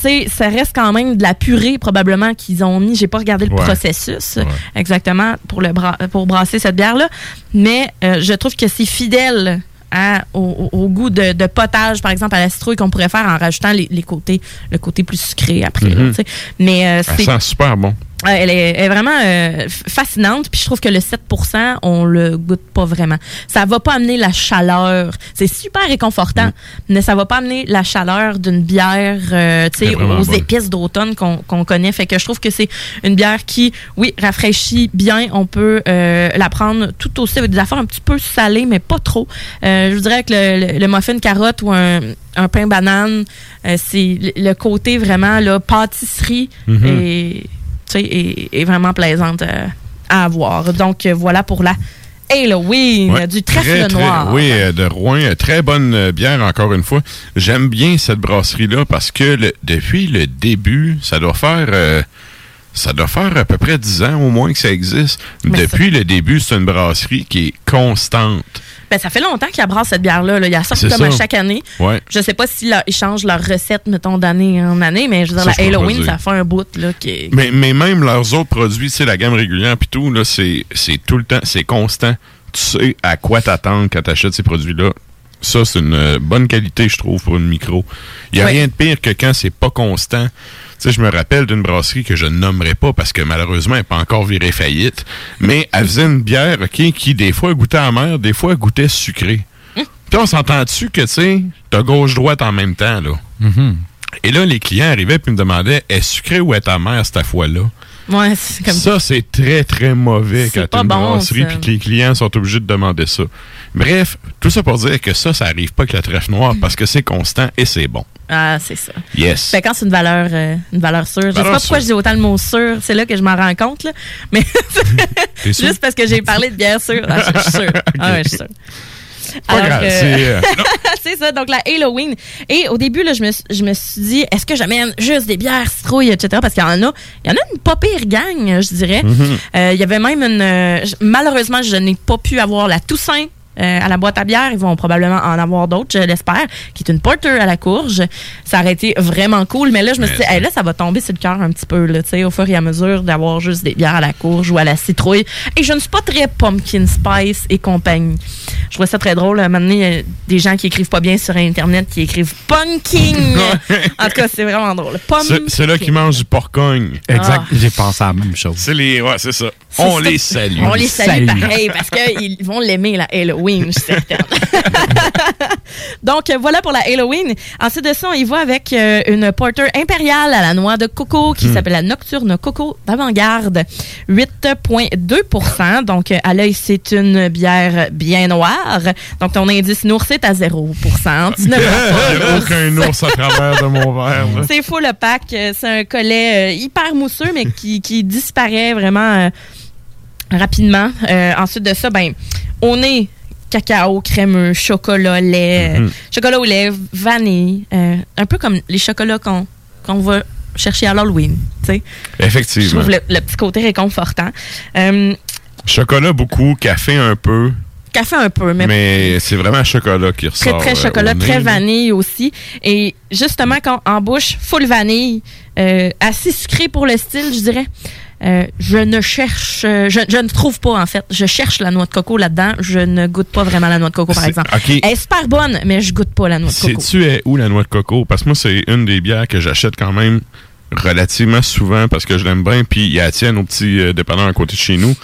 sais, ça reste quand même de la purée, probablement, qu'ils ont mis. J'ai pas regardé le Ouais. processus exactement pour, le bra- pour brasser cette bière-là. Mais euh, je trouve que c'est fidèle à- au, goût de, de potage, par exemple, à la citrouille qu'on pourrait faire en rajoutant les, les côtés, le côté plus sucré après. là, Mhm. Mais euh, c'est. sent super bon. Ouais, elle, est, elle est vraiment euh, fascinante. Puis je trouve que le 7% on le goûte pas vraiment. Ça va pas amener la chaleur. C'est super Mm. réconfortant, mais ça va pas amener la chaleur d'une bière euh, tu sais, aux épices d'automne qu'on qu'on connaît. Fait que je trouve que c'est une bière qui, oui, rafraîchit bien. On peut euh, la prendre tout aussi avec des affaires un petit peu salées, mais pas trop. Euh, je vous dirais que le, le- le muffin carotte ou un, un pain banane, euh, c'est le- côté vraiment là, pâtisserie Mhm. et est, est vraiment plaisante euh, à avoir. Donc, euh, voilà pour la Halloween Ouais, du trèfle noir. Oui, euh, de Rouen. Très bonne bière, encore une fois. J'aime bien cette brasserie-là parce que le- depuis le début, ça doit faire... euh, ça doit faire à peu près 10 ans au moins que ça existe. Mais Depuis le début, c'est une brasserie qui est constante. Ben, ça fait longtemps qu'ils brassent cette bière-là. là. Il y a ça C'est comme à chaque année. Ouais. Je sais pas s'ils changent leur recette, mettons, d'année en année, mais je veux dire, Ça, la Halloween, ça fait un bout là, qui est... Mais, mais même leurs autres produits, sais, la gamme régulière puis tout, c'est c'est tout le temps, c'est constant. Tu sais à quoi t'attendre quand t'achètes ces produits-là. Ça, c'est une euh, bonne qualité, je trouve, pour une micro. Il n'y a Ouais. rien de pire que quand c'est pas constant. Sais, je me rappelle d'une brasserie que je ne nommerai pas parce que malheureusement, elle n'est pas encore virée faillite. Mais elle faisait une bière, OK, qui des fois goûtait amère, des fois goûtait sucré. Puis on s'entend-tu que, tu sais, t'as gauche-droite en même temps, là? Et là, les clients arrivaient et me demandaient, est sucré ou est amère cette fois-là? Ouais, c'est comme Ça, c'est très, très mauvais quand t'as une bon, brasserie puis que les clients sont obligés de demander ça. Bref, tout ça pour dire que ça, ça arrive pas avec la trèfle noire parce que c'est constant et c'est bon. Ah, c'est ça. Yes. Fait quand c'est une valeur, euh, une valeur sûre. Je sais pas pourquoi je dis autant le mot sûr. C'est là que je m'en rends compte, là. Mais juste parce que j'ai parlé de bière sûre. Ah, je suis sûre. Ah, ouais, je suis sûre. Euh, c'est ça, donc la Halloween. Et au début, là, je, me, suis- je me suis dit, est-ce que j'amène juste des bières, citrouilles, etc. Parce qu'il y en a, il y en a une pas pire gang, je dirais. Mhm. Euh, Il y avait même une. malheureusement, je n'ai pas pu avoir la Toussaint. Euh, à la boîte à bière, ils vont probablement en avoir d'autres, je l'espère, qui est une porter à la courge. Ça aurait été vraiment cool, mais là, je me suis dit, hey, là, ça va tomber sur le cœur un petit peu, là, tu sais, au fur et à mesure d'avoir juste des bières à la courge ou à la citrouille. Et je ne suis pas très pumpkin spice et compagnie. Je trouvais ça très drôle. À un moment donné, il y a des gens qui écrivent pas bien sur Internet qui écrivent pumpkin. en tout cas, c'est vraiment drôle. Pumpkin. C'est- là qu'ils mangent du porcogne. Exact. Ah. J'ai pensé à la même chose. C'est les, ouais, c'est ça. On les salue. On les salue pareil parce qu'ils vont l'aimer, la Halloween, je suis certaine. Donc, voilà pour la Halloween. Ensuite de ça, on y va avec euh, une porter impériale à la noix de coco qui Hmm. s'appelle la Nocturne Coco d'avant-garde. 8,2% Donc, à l'œil, c'est une bière bien noire. Donc, ton indice nours est à 0 Tu l'ours. aucun ours à travers de mon verre. C'est fou le pack. C'est un collet euh, hyper mousseux, mais qui, qui disparaît vraiment euh, rapidement. Euh, ensuite de ça, ben, on est cacao, crémeux, chocolat, lait, Mhm. euh, chocolat au lait, vanille, euh, un peu comme les chocolats qu'on qu'on va chercher à l'Halloween. sais. Je Effectivement. trouve le, le petit côté réconfortant. Euh, Chocolat beaucoup, café un peu, café un peu, mais mais, c'est vraiment chocolat qui très ressort. très euh, chocolat, nez, très vanille aussi. Et justement, quand en bouche, full vanille, assez sucré pour le style, je dirais. Euh, je ne cherche, euh, je, je ne trouve pas en fait. Je cherche la noix de coco là-dedans. Je ne goûte pas vraiment la noix de coco par exemple. Elle est super bonne, mais je goûte pas la noix de coco. Sais-tu est où la noix de coco? Parce que moi, c'est une des bières que j'achète quand même relativement souvent parce que je l'aime bien. Puis il y a la tienne au petit euh, dépanneur à côté de chez nous.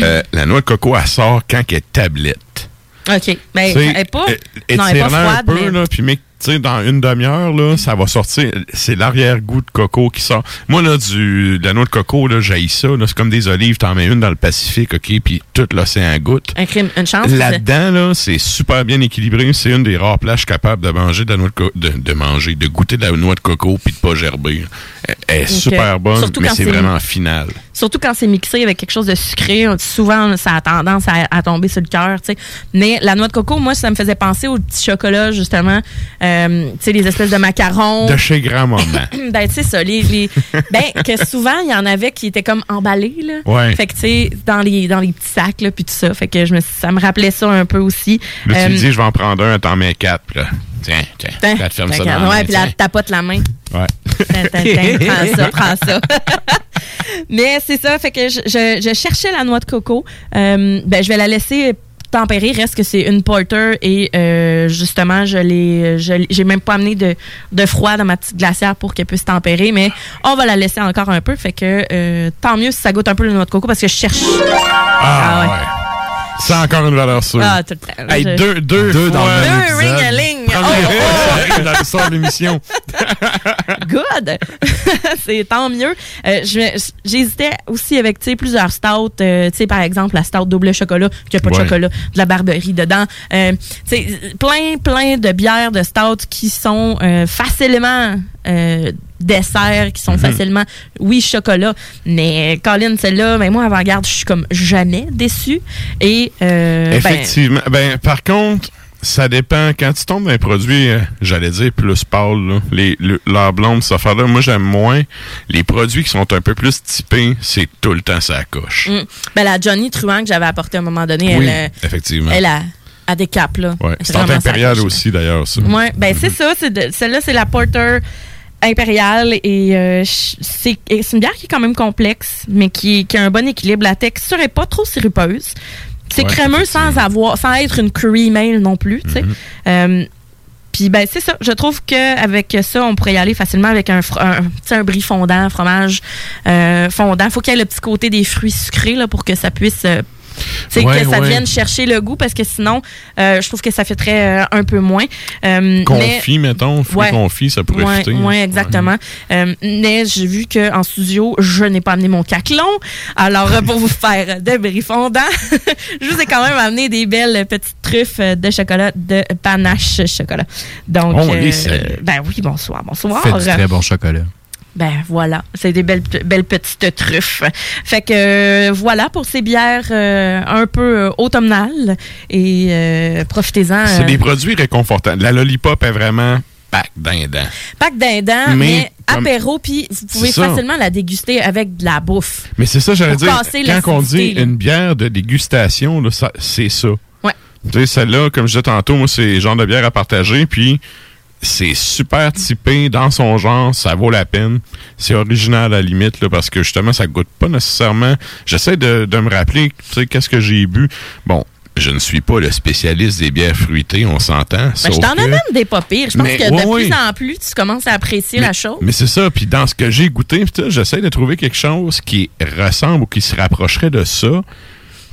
Euh, la noix de coco, elle sort quand elle est tablette. OK. Ben, Tu sais, elle est pas. é- non, elle est pas étire-la un froide, peu, mais. là, puis mec, tu sais, dans une demi-heure, là, ça va sortir. C'est l'arrière-goût de coco qui sort. Moi, là, du, de la noix de coco, là, j'haïs ça. là. C'est comme des olives, t'en mets une dans le Pacifique, OK, puis tout l'océan goûte. Un crime, une chance. Là-dedans, là, c'est super bien équilibré. C'est une des rares plages capables de manger de la noix de, co- de, de manger, de goûter de la noix de coco puis de pas gerber. Elle, elle est super bonne, Surtout mais c'est- vraiment final. Surtout quand c'est mixé avec quelque chose de sucré, souvent ça a tendance à, à tomber sur le cœur, tu sais. Mais la noix de coco, moi, ça me faisait penser au petit chocolat, justement. Euh, tu sais, les espèces de macarons. De chez grand-maman. ben, tu sais ça, les, les- ben, que souvent, il y en avait qui étaient comme emballés, là. Ouais. Fait que, tu sais, dans les, dans les petits sacs, là, puis tout ça. Fait que je me, ça me rappelait ça un peu aussi. Là, tu Euh, lui dis, je vais en prendre un, t'en mets quatre. Là, tiens, tiens, Tiens, là, tu fermes ça tiens, dans la ouais, main, puis là, tapote la main. Ouais. Tiens, tiens, tiens, prends ça, prends ça. Mais c'est ça, fait que je, je- je cherchais la noix de coco. Euh, ben, je vais la laisser tempérer. Reste que c'est une porter et euh, justement, je l'ai, je l'ai- j'ai même pas amené de, de froid dans ma petite glacière pour qu'elle puisse tempérer, mais on va la laisser encore un peu. Fait que euh, tant mieux si ça goûte un peu la noix de coco parce que je cherche. Ah, ouais. C'est encore une valeur sûre. Ah, tout le temps. Hey, Je- deux, deux, Deux dans le Deux. Première Oh, oh. dans l'histoire de l'émission. Good! c'est tant mieux. Euh, J'hésitais aussi avec plusieurs stouts. euh, par exemple, la stout double chocolat, qui n'a pas de Ouais. chocolat, de la barberie dedans. Euh, plein, plein de bières de stout qui sont euh, facilement desserts, qui sont Mhm. facilement, oui, chocolat. Mais Colin, celle-là, ben, moi, avant-garde, je suis comme jamais déçue. Et, euh, ben, Effectivement. Ben, par contre, ça dépend. Quand tu tombes dans un produit, euh, j'allais dire plus pâle, là, les, le, leur blonde, cette affaire-là, moi, j'aime moins. Les produits qui sont un peu plus typés, c'est tout le temps ça coche. mm, ben, la Johnny Truant que j'avais apportée à un moment donné, oui, elle, euh, effectivement. elle a, des capes, là. ouais. C'est ça impérial aussi, d'ailleurs, ça. Ouais, ben c'est ça. c'est de- Celle-là, c'est la Porter impériale et euh, et c'est une bière qui est quand même complexe, mais qui, qui a un bon équilibre. La texture est pas trop sirupeuse. C'est Ouais, crémeux sans avoir, sans être une cream ale non plus, tu sais. Mm-hmm. Euh, puis ben c'est ça, je trouve qu'avec ça, on pourrait y aller facilement avec un, un, un brie fondant, un fromage euh, fondant. Faut qu'il y ait le petit côté des fruits sucrés là, pour que ça puisse euh, Ouais, que ça ouais. vienne chercher le goût parce que sinon, euh, je trouve que ça fêterait un peu moins. Euh, mais- Confit, mettons, fruits Ouais. confits, ça pourrait fitter. ouais, exactement. Euh, mais j'ai vu qu'en studio, je n'ai pas amené mon caclon. Alors, euh, pour vous faire de bris fondant, je vous ai quand même amené des belles petites truffes de chocolat de panache chocolat. Donc, On les salue. ben oui, bonsoir, bonsoir. Fait du très bon chocolat. Ben voilà, c'est des belles, belles petites truffes. Fait que euh, voilà pour ces bières euh, un peu euh, automnales et euh, profitez-en. C'est des produits réconfortants. La lollipop est vraiment pack dindant. Pas que dindant, mais, Mais comme- apéro, puis vous pouvez facilement la déguster avec de la bouffe. Mais c'est ça, j'allais dire. Quand on dit là. une bière de dégustation, c'est ça. Ouais. Tu sais, celle-là, comme je disais tantôt, moi, c'est le genre de bière à partager, puis c'est super typé dans son genre, ça vaut la peine. C'est original à la limite, là, parce que justement, ça goûte pas nécessairement. J'essaie de, de me rappeler, tu sais, qu'est-ce que j'ai bu. Bon, je ne suis pas le spécialiste des bières fruitées, on s'entend. Ben, je t'en que- amène des pas pires. Je pense Mais que de plus en plus, tu commences à apprécier la chose. Mais c'est ça. Puis dans ce que j'ai goûté, j'essaie de trouver quelque chose qui ressemble ou qui se rapprocherait de ça.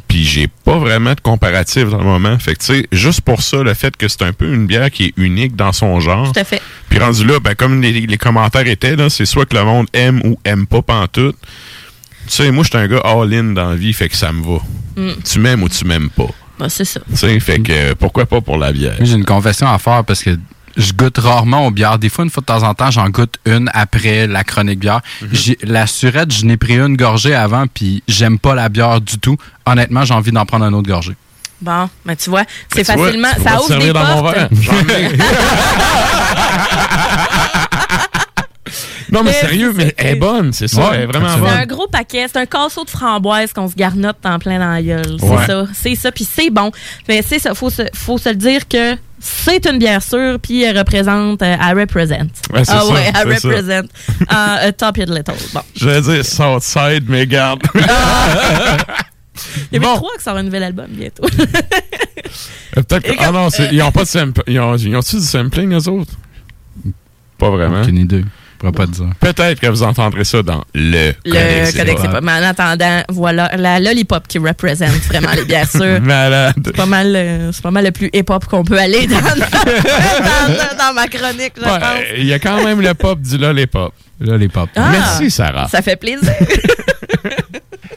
Puis j'ai pas vraiment de comparatif dans le moment. Fait que tu sais, juste pour ça, le fait que c'est un peu une bière qui est unique dans son genre. Tout à fait. Puis rendu là, ben, comme les, les commentaires étaient, là, c'est soit que le monde aime ou aime pas pantoute. Tu sais, moi, je suis un gars all-in dans la vie, fait que ça me va. Mm. Tu m'aimes ou tu m'aimes pas. Ben, c'est ça. Tu sais, fait que euh, pourquoi pas pour la bière? J'ai une confession à faire parce que je goûte rarement aux bières. Des fois, une fois de temps en temps, j'en goûte une après la chronique bière. J'ai- La surette, je n'ai pris une gorgée avant, puis j'aime pas la bière du tout. Honnêtement, j'ai envie d'en prendre un autre gorgée. Bon, ben tu vois, c'est vois, facilement. tu ça ouvre des servir dans mon portes. verre. Non, mais sérieux, c'est- mais elle est bonne, c'est ça, Ouais, elle est vraiment absolument. C'est un bonne. gros paquet, c'est un casseau de framboise qu'on se garnotte en plein dans la gueule. C'est Ouais. ça, c'est ça, puis c'est bon. Mais c'est ça, faut se, faut se le dire que c'est une bière sûre, puis elle représente, euh, elle represent. Ouais, c'est ah ça, ouais, elle c'est ça. represent. Euh, top it little. Bon. Je vais dire Southside, mais garde. Il y avait Bon. trois qui sortent un nouvel album bientôt. Euh, Peut-être que- Ah non, c'est- ils ont pas de sampling. Ils ont- ils ont-tu du sampling, eux autres? Pas vraiment. Aucune idée. Pourrais pas te dire. Peut-être que vous entendrez ça dans le, Le Codex codex pas mal. En attendant, voilà, la lollipop qui représente vraiment les bières sûres. Malade. C'est pas mal, euh, c'est pas mal le plus hip-hop qu'on peut aller dans, dans, dans ma chronique, je Ouais, pense. Il y a quand même le pop du lollipop. Lollipop. Ah, Merci, Sarah. Ça fait plaisir.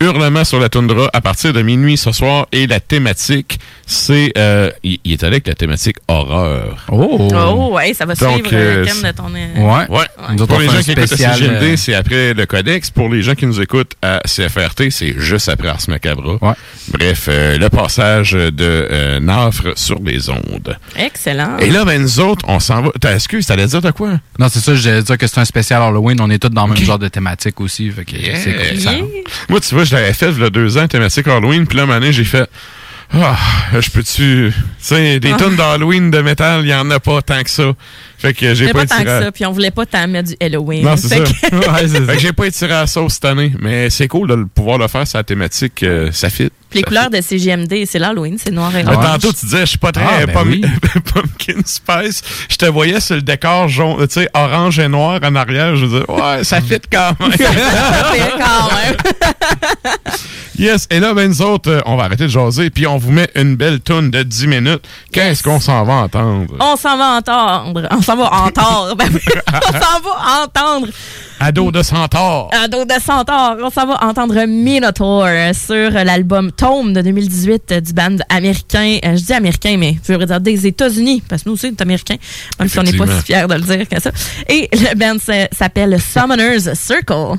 Hurlement sur la toundra à partir de minuit ce soir et la thématique, c'est... euh, il, est avec la thématique horreur. Oh! Oh, ouais, ça va Donc, suivre euh, euh, le thème de ton. euh, Ouais. Ouais. Pour les gens qui écoutent à CGMD, euh, c'est après le Codex. Pour les gens qui nous écoutent à CFRT, c'est juste après Ars Macabra. Bref, euh, le passage de euh, Nafre sur les ondes. Excellent. Et là, ben, nous autres, on s'en va. T'as excuse, t'allais dire de quoi? Non, c'est ça, je dire que c'est un spécial Halloween. On est tous dans le même genre de thématique aussi. Fait que c'est cool. ça. Moi, tu vois, je l'avais fait il y a deux ans, thématique Halloween, puis là, année, j'ai fait. Ah, je peux-tu. Tu sais, des Ah. tonnes d'Halloween de métal, il n'y en a pas tant que ça. Fait que j'ai pas, pas tant que ça, puis on voulait pas tant mettre du Halloween. Non, c'est ça. que- Ouais, c'est ça. Fait que j'ai pas étiré à la sauce cette année, mais c'est cool de pouvoir le faire la thématique, euh, ça fit. Puis les Ça couleurs de CGMD, c'est l'Halloween, c'est noir et Mais orange. tantôt, tu disais, je suis pas très Ah, ben pum- oui. pumpkin spice. Je te voyais sur le décor jaune, tu sais, orange et noir en arrière. Je veux dire, ouais, ça fit quand même. quand même. yes. Et là, ben, nous autres, euh, on va arrêter de jaser, puis on vous met une belle toune de 10 minutes. Qu'est-ce qu'on s'en va entendre? On s'en va entendre. On s'en va entendre. Ben oui, on s'en va entendre. Ado de Centaure. Ado de Centaure. On s'en va entendre Minotaur sur l'album Tome de 2018 euh, du band américain. Euh, je dis américain, mais je veux dire des États-Unis, parce que nous aussi, on est américain, même si on n'est pas si fiers de le dire que ça. Et le band s'appelle Summoner's Circle.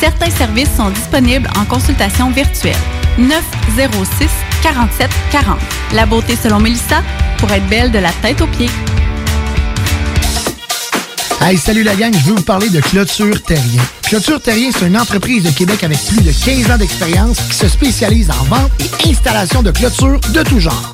certains services sont disponibles en consultation virtuelle. 906 47 40. La beauté selon Mélissa pour être belle de la tête aux pieds. Hey, salut la gang, je veux vous parler de Clôture Terrien. Clôture Terrien, c'est une entreprise de Québec avec plus de 15 ans d'expérience qui se spécialise en vente et installation de clôtures de tout genre.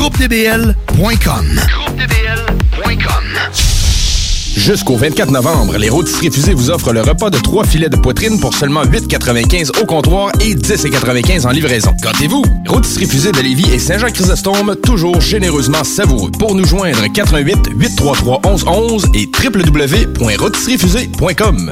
681 2522. GroupeDBL.com. Jusqu'au 24 novembre, les rôtisseries fusées vous offrent le repas de trois filets de poitrine pour seulement 8,95 au comptoir et 10,95 en livraison. Gâtez-vous! Rôtisserie fusée de Lévis et Saint-Jean-Chrysostome, toujours généreusement savoureux. Pour nous joindre, 88 833 1111 et www.rôtisseriefusée.com.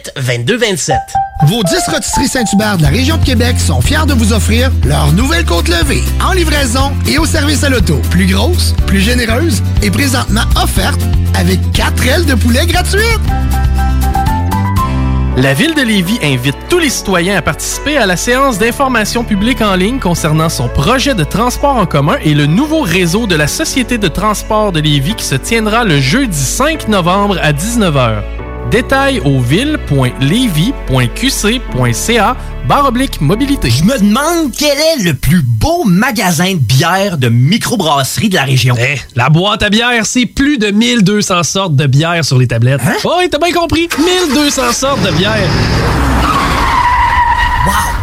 2227. Vos 10 rôtisseries Saint-Hubert de la région de Québec sont fiers de vous offrir leur nouvelle côte levée en livraison et au service à l'auto. Plus grosse, plus généreuse et présentement offerte avec 4 ailes de poulet gratuites. La Ville de Lévis invite tous les citoyens à participer à la séance d'information publique en ligne concernant son projet de transport en commun et le nouveau réseau de la Société de transport de Lévis qui se tiendra le jeudi 5 novembre à 19h. Détails au ville.levy.qc.ca barre oblique mobilité. Je me demande quel est le plus beau magasin de bière de microbrasserie de la région. Eh, la boîte à bière, c'est plus de 1200 sortes de bière sur les tablettes. Hein? Oh, oui, t'as bien compris. 1200 sortes de bière. Wow!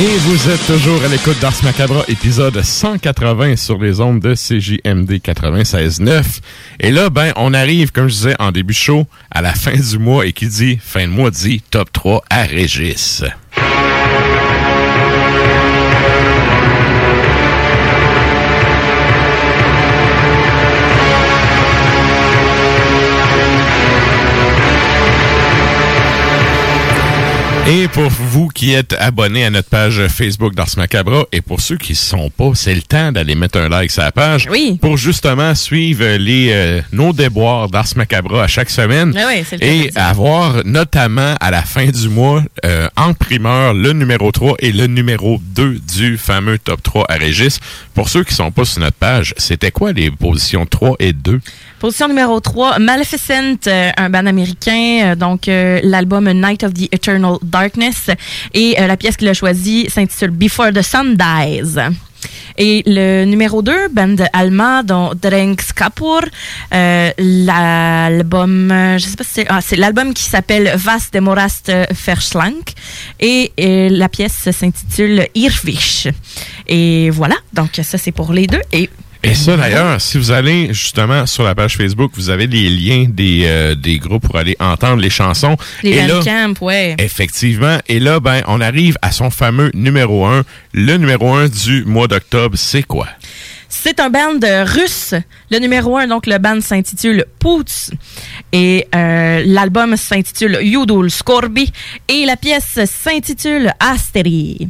Et vous êtes toujours à l'écoute d'Ars Macabra, épisode 180 sur les ondes de CJMD 96.9. Et là, ben, on arrive, comme je disais en début show, à la fin du mois et qui dit fin de mois dit top 3 à Régis. Et pour vous qui êtes abonnés à notre page Facebook d'Ars Macabra, et pour ceux qui ne sont pas, c'est le temps d'aller mettre un like sur la page. Oui. Pour justement suivre les euh, nos déboires d'Ars Macabra à chaque semaine. Ah oui, c'est le cas de et avoir notamment à la fin du mois, euh, en primeur, le numéro 3 et le numéro 2 du fameux top 3 à Régis. Pour ceux qui sont pas sur notre page, c'était quoi les positions 3 et 2? Position numéro 3, Maleficent, euh, un band américain, euh, donc euh, l'album Night of the Eternal Darkness. Et euh, la pièce qu'il a choisie s'intitule Before the Sun Dies. Et le numéro 2, band allemand, dont Drenks euh, l'album, je sais pas si c'est, ah, c'est l'album qui s'appelle Was de Morast Verschlank. Et, la pièce s'intitule Irrwisch. Et voilà, donc ça c'est pour les deux. Et Et ça, d'ailleurs, si vous allez justement sur la page Facebook, vous avez les liens des, euh, des groupes pour aller entendre les chansons. les Et là, Bandcamp, ouais. Effectivement. Et là, ben, on arrive à son fameux numéro 1. Le numéro 1 du mois d'octobre, c'est quoi? C'est un band russe. Le numéro un, donc le band s'intitule Poots. Et euh, l'album s'intitule Yudul Scorbi. Et la pièce s'intitule Asteri.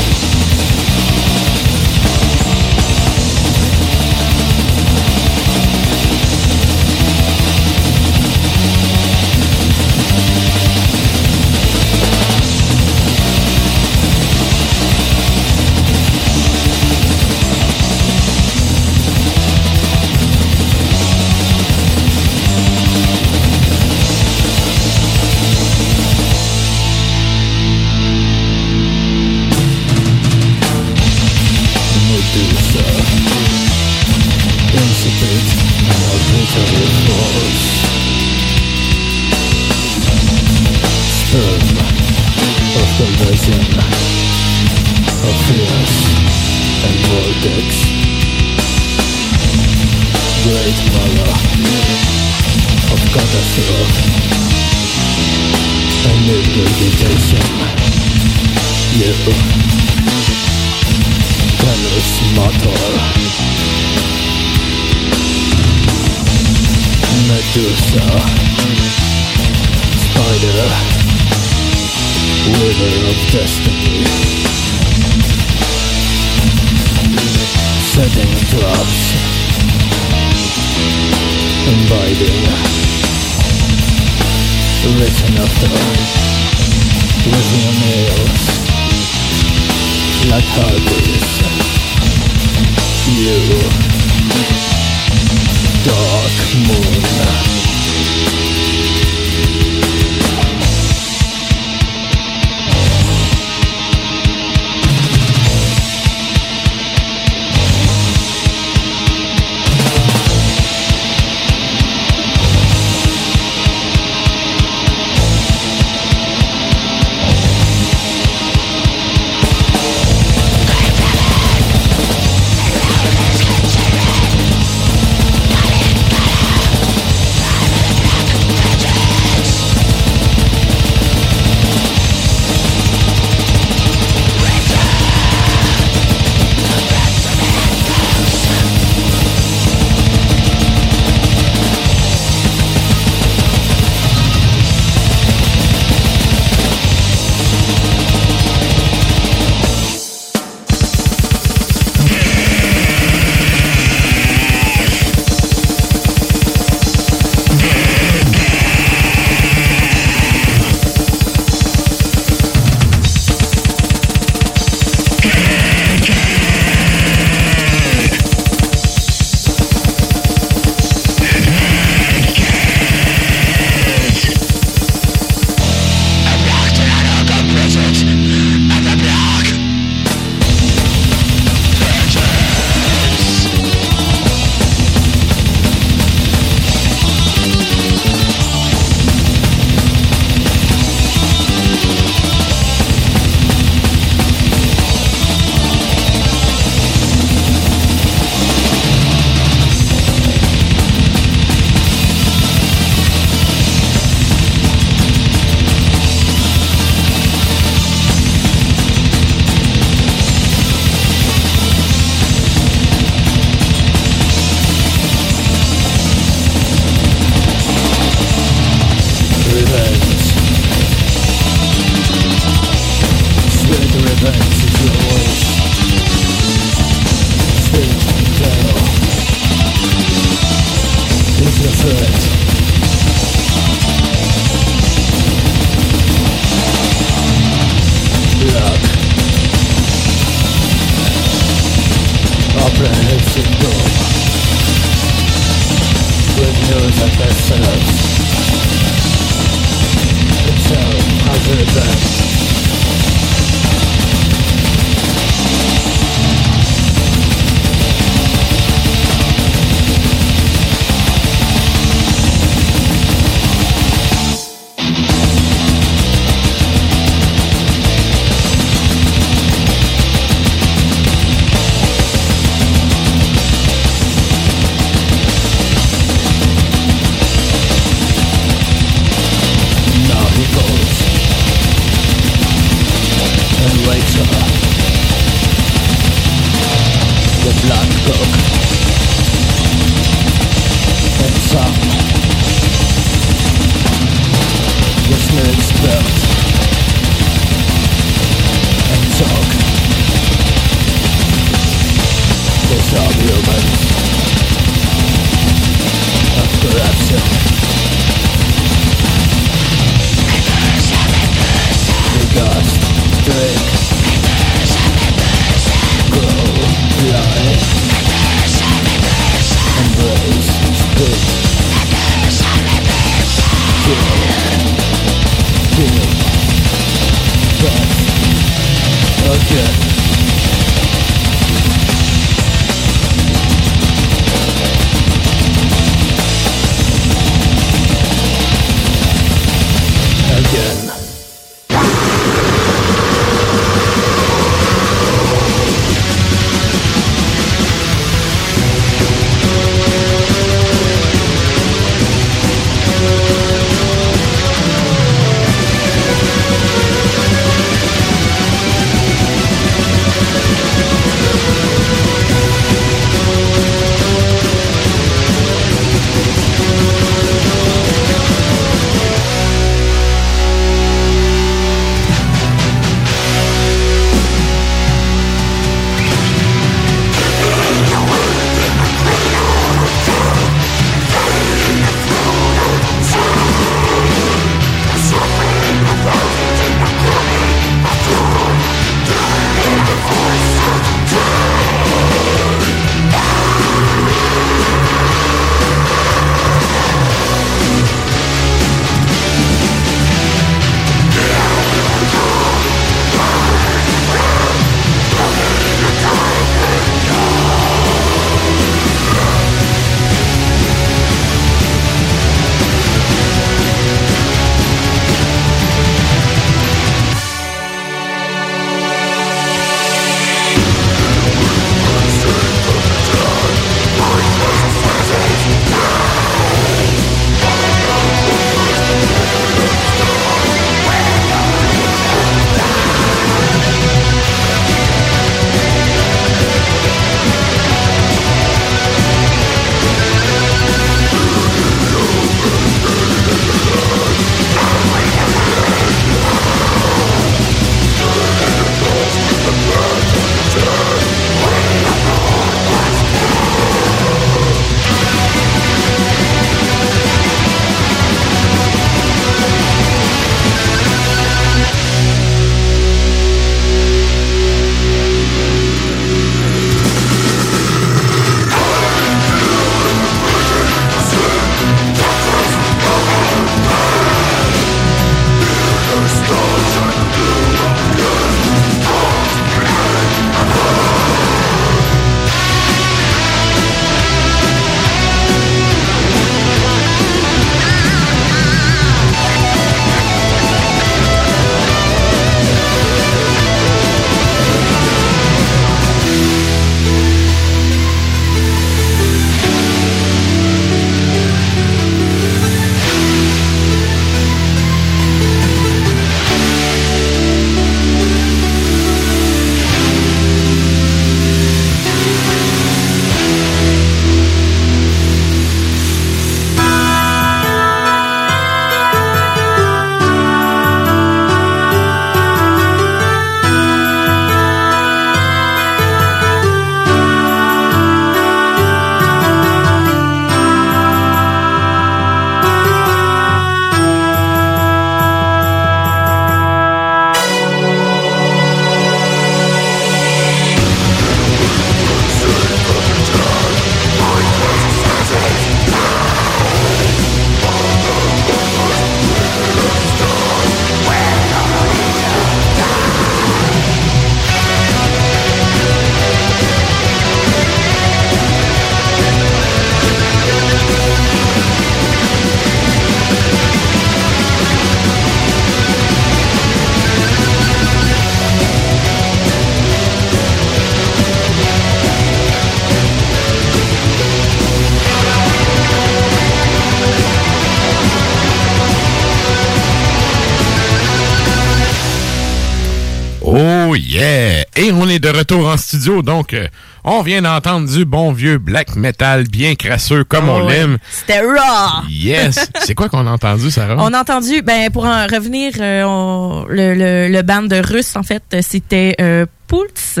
Et on est de retour en studio, donc euh, on vient d'entendre du bon vieux black metal bien crasseux comme on Oh, ouais. l'aime. C'était raw! Yes! C'est quoi qu'on a entendu, Sarah? On a entendu, ben, pour en revenir, euh, on- le, le, le band de russe, en fait, c'était euh, Pulse,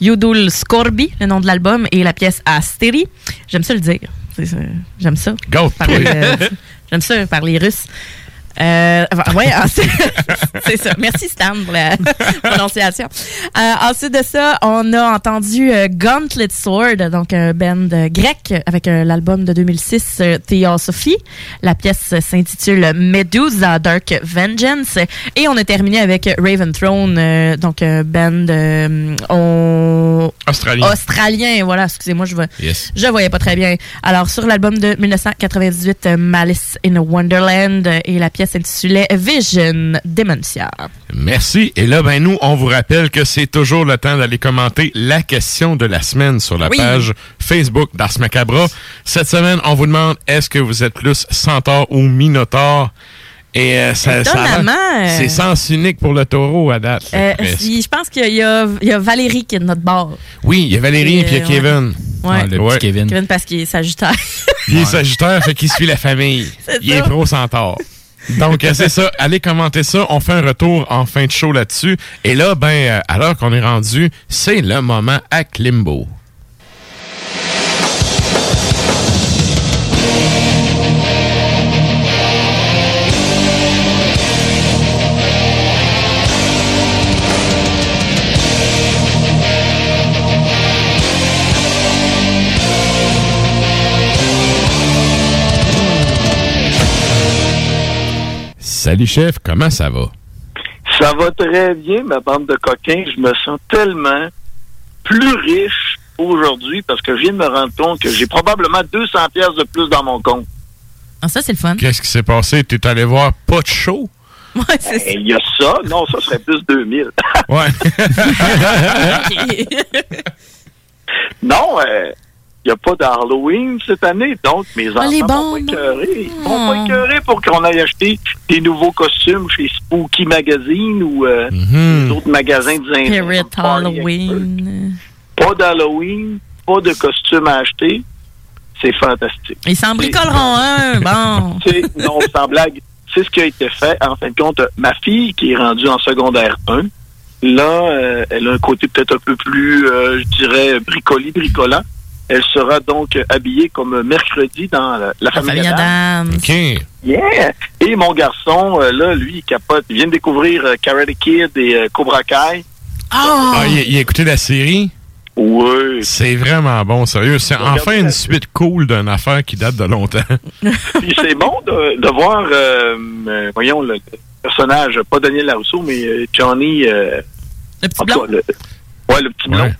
Yudul Skorbi, le nom de l'album, et la pièce Asteri. J'aime ça le dire. J'aime ça. Go, J'aime ça parler russe. Euh, enfin, ouais, ensuite- c'est ça. Merci Stan pour la prononciation. Euh, ensuite de ça, on a entendu euh, Gauntlet Sword, donc un band euh, grec avec euh, l'album de 2006 euh, Theosophy. La pièce s'intitule Medusa Dark Vengeance et on a terminé avec Raven Throne, donc un band on- Australien. australien. Voilà, excusez-moi, je vois. Yes. Je voyais pas très bien. Alors, sur l'album de 1998, euh, Malice in Wonderland, et la pièce s'intitulait Vision Dementia. Merci. Et là, ben nous, on vous rappelle que c'est toujours le temps d'aller commenter la question de la semaine sur la Oui. page Facebook d'Ars Macabra. Cette semaine, on vous demande est-ce que vous êtes plus centaure ou minotaure? Et euh, ça, euh, c'est sens unique pour le taureau à date. Euh, Presque. si- je pense qu'il y, a- il y a Valérie qui est de notre bord. Oui, il y a Valérie et Et, puis il y a euh, Kevin. Ouais. Ah, le petit Kevin. Kevin parce qu'il est sagittaire. Il est sagittaire, fait qu'il suit la famille. C'est Il est ça. pro centaure. Donc, euh, c'est ça. Allez commenter ça. On fait un retour en fin de show là-dessus. Et là, ben, euh, alors qu'on est rendu, c'est le moment à Klimbo. Salut chef, comment ça va? Ça va très bien, ma bande de coquins. Je me sens tellement plus riche aujourd'hui parce que je viens de me rendre compte que j'ai probablement 200 pièces de plus dans mon compte. Ah, ça, c'est le fun. Qu'est-ce qui s'est passé? T'es allé voir pas de show? Ouais, c'est Eh, Il y a ça. Non, ça serait plus 2000. Ouais. non, euh, il n'y a pas d'Halloween cette année, donc mes enfants les vont pas écœurer. Ils vont pas écœurer pour qu'on aille acheter des nouveaux costumes chez Spooky Magazine ou euh, Mhm. magasins de Spirit Halloween. Pas d'Halloween, pas de costumes à acheter. C'est fantastique. Ils s'en bricoleront un. Bon. Non, sans blague, c'est ce qui a été fait. En fin de compte, ma fille, qui est rendue en secondaire 1, là, euh, elle a un côté peut-être un peu plus, euh, je dirais, bricoli, bricolant. Elle sera donc habillée comme mercredi dans la, la famille, Adams. OK. Yeah! Et mon garçon, euh, là, lui, il capote. Il vient de découvrir euh, Karate Kid et euh, Cobra Kai. Ah, il, il a écouté la série? Oui. C'est vraiment bon, sérieux. C'est enfin une suite cool d'une affaire qui date de longtemps. Puis c'est bon de, de voir, euh, euh, voyons, le personnage, pas Daniel Larousseau, mais euh, Johnny... euh, le petit blond? le, ouais, le petit blond.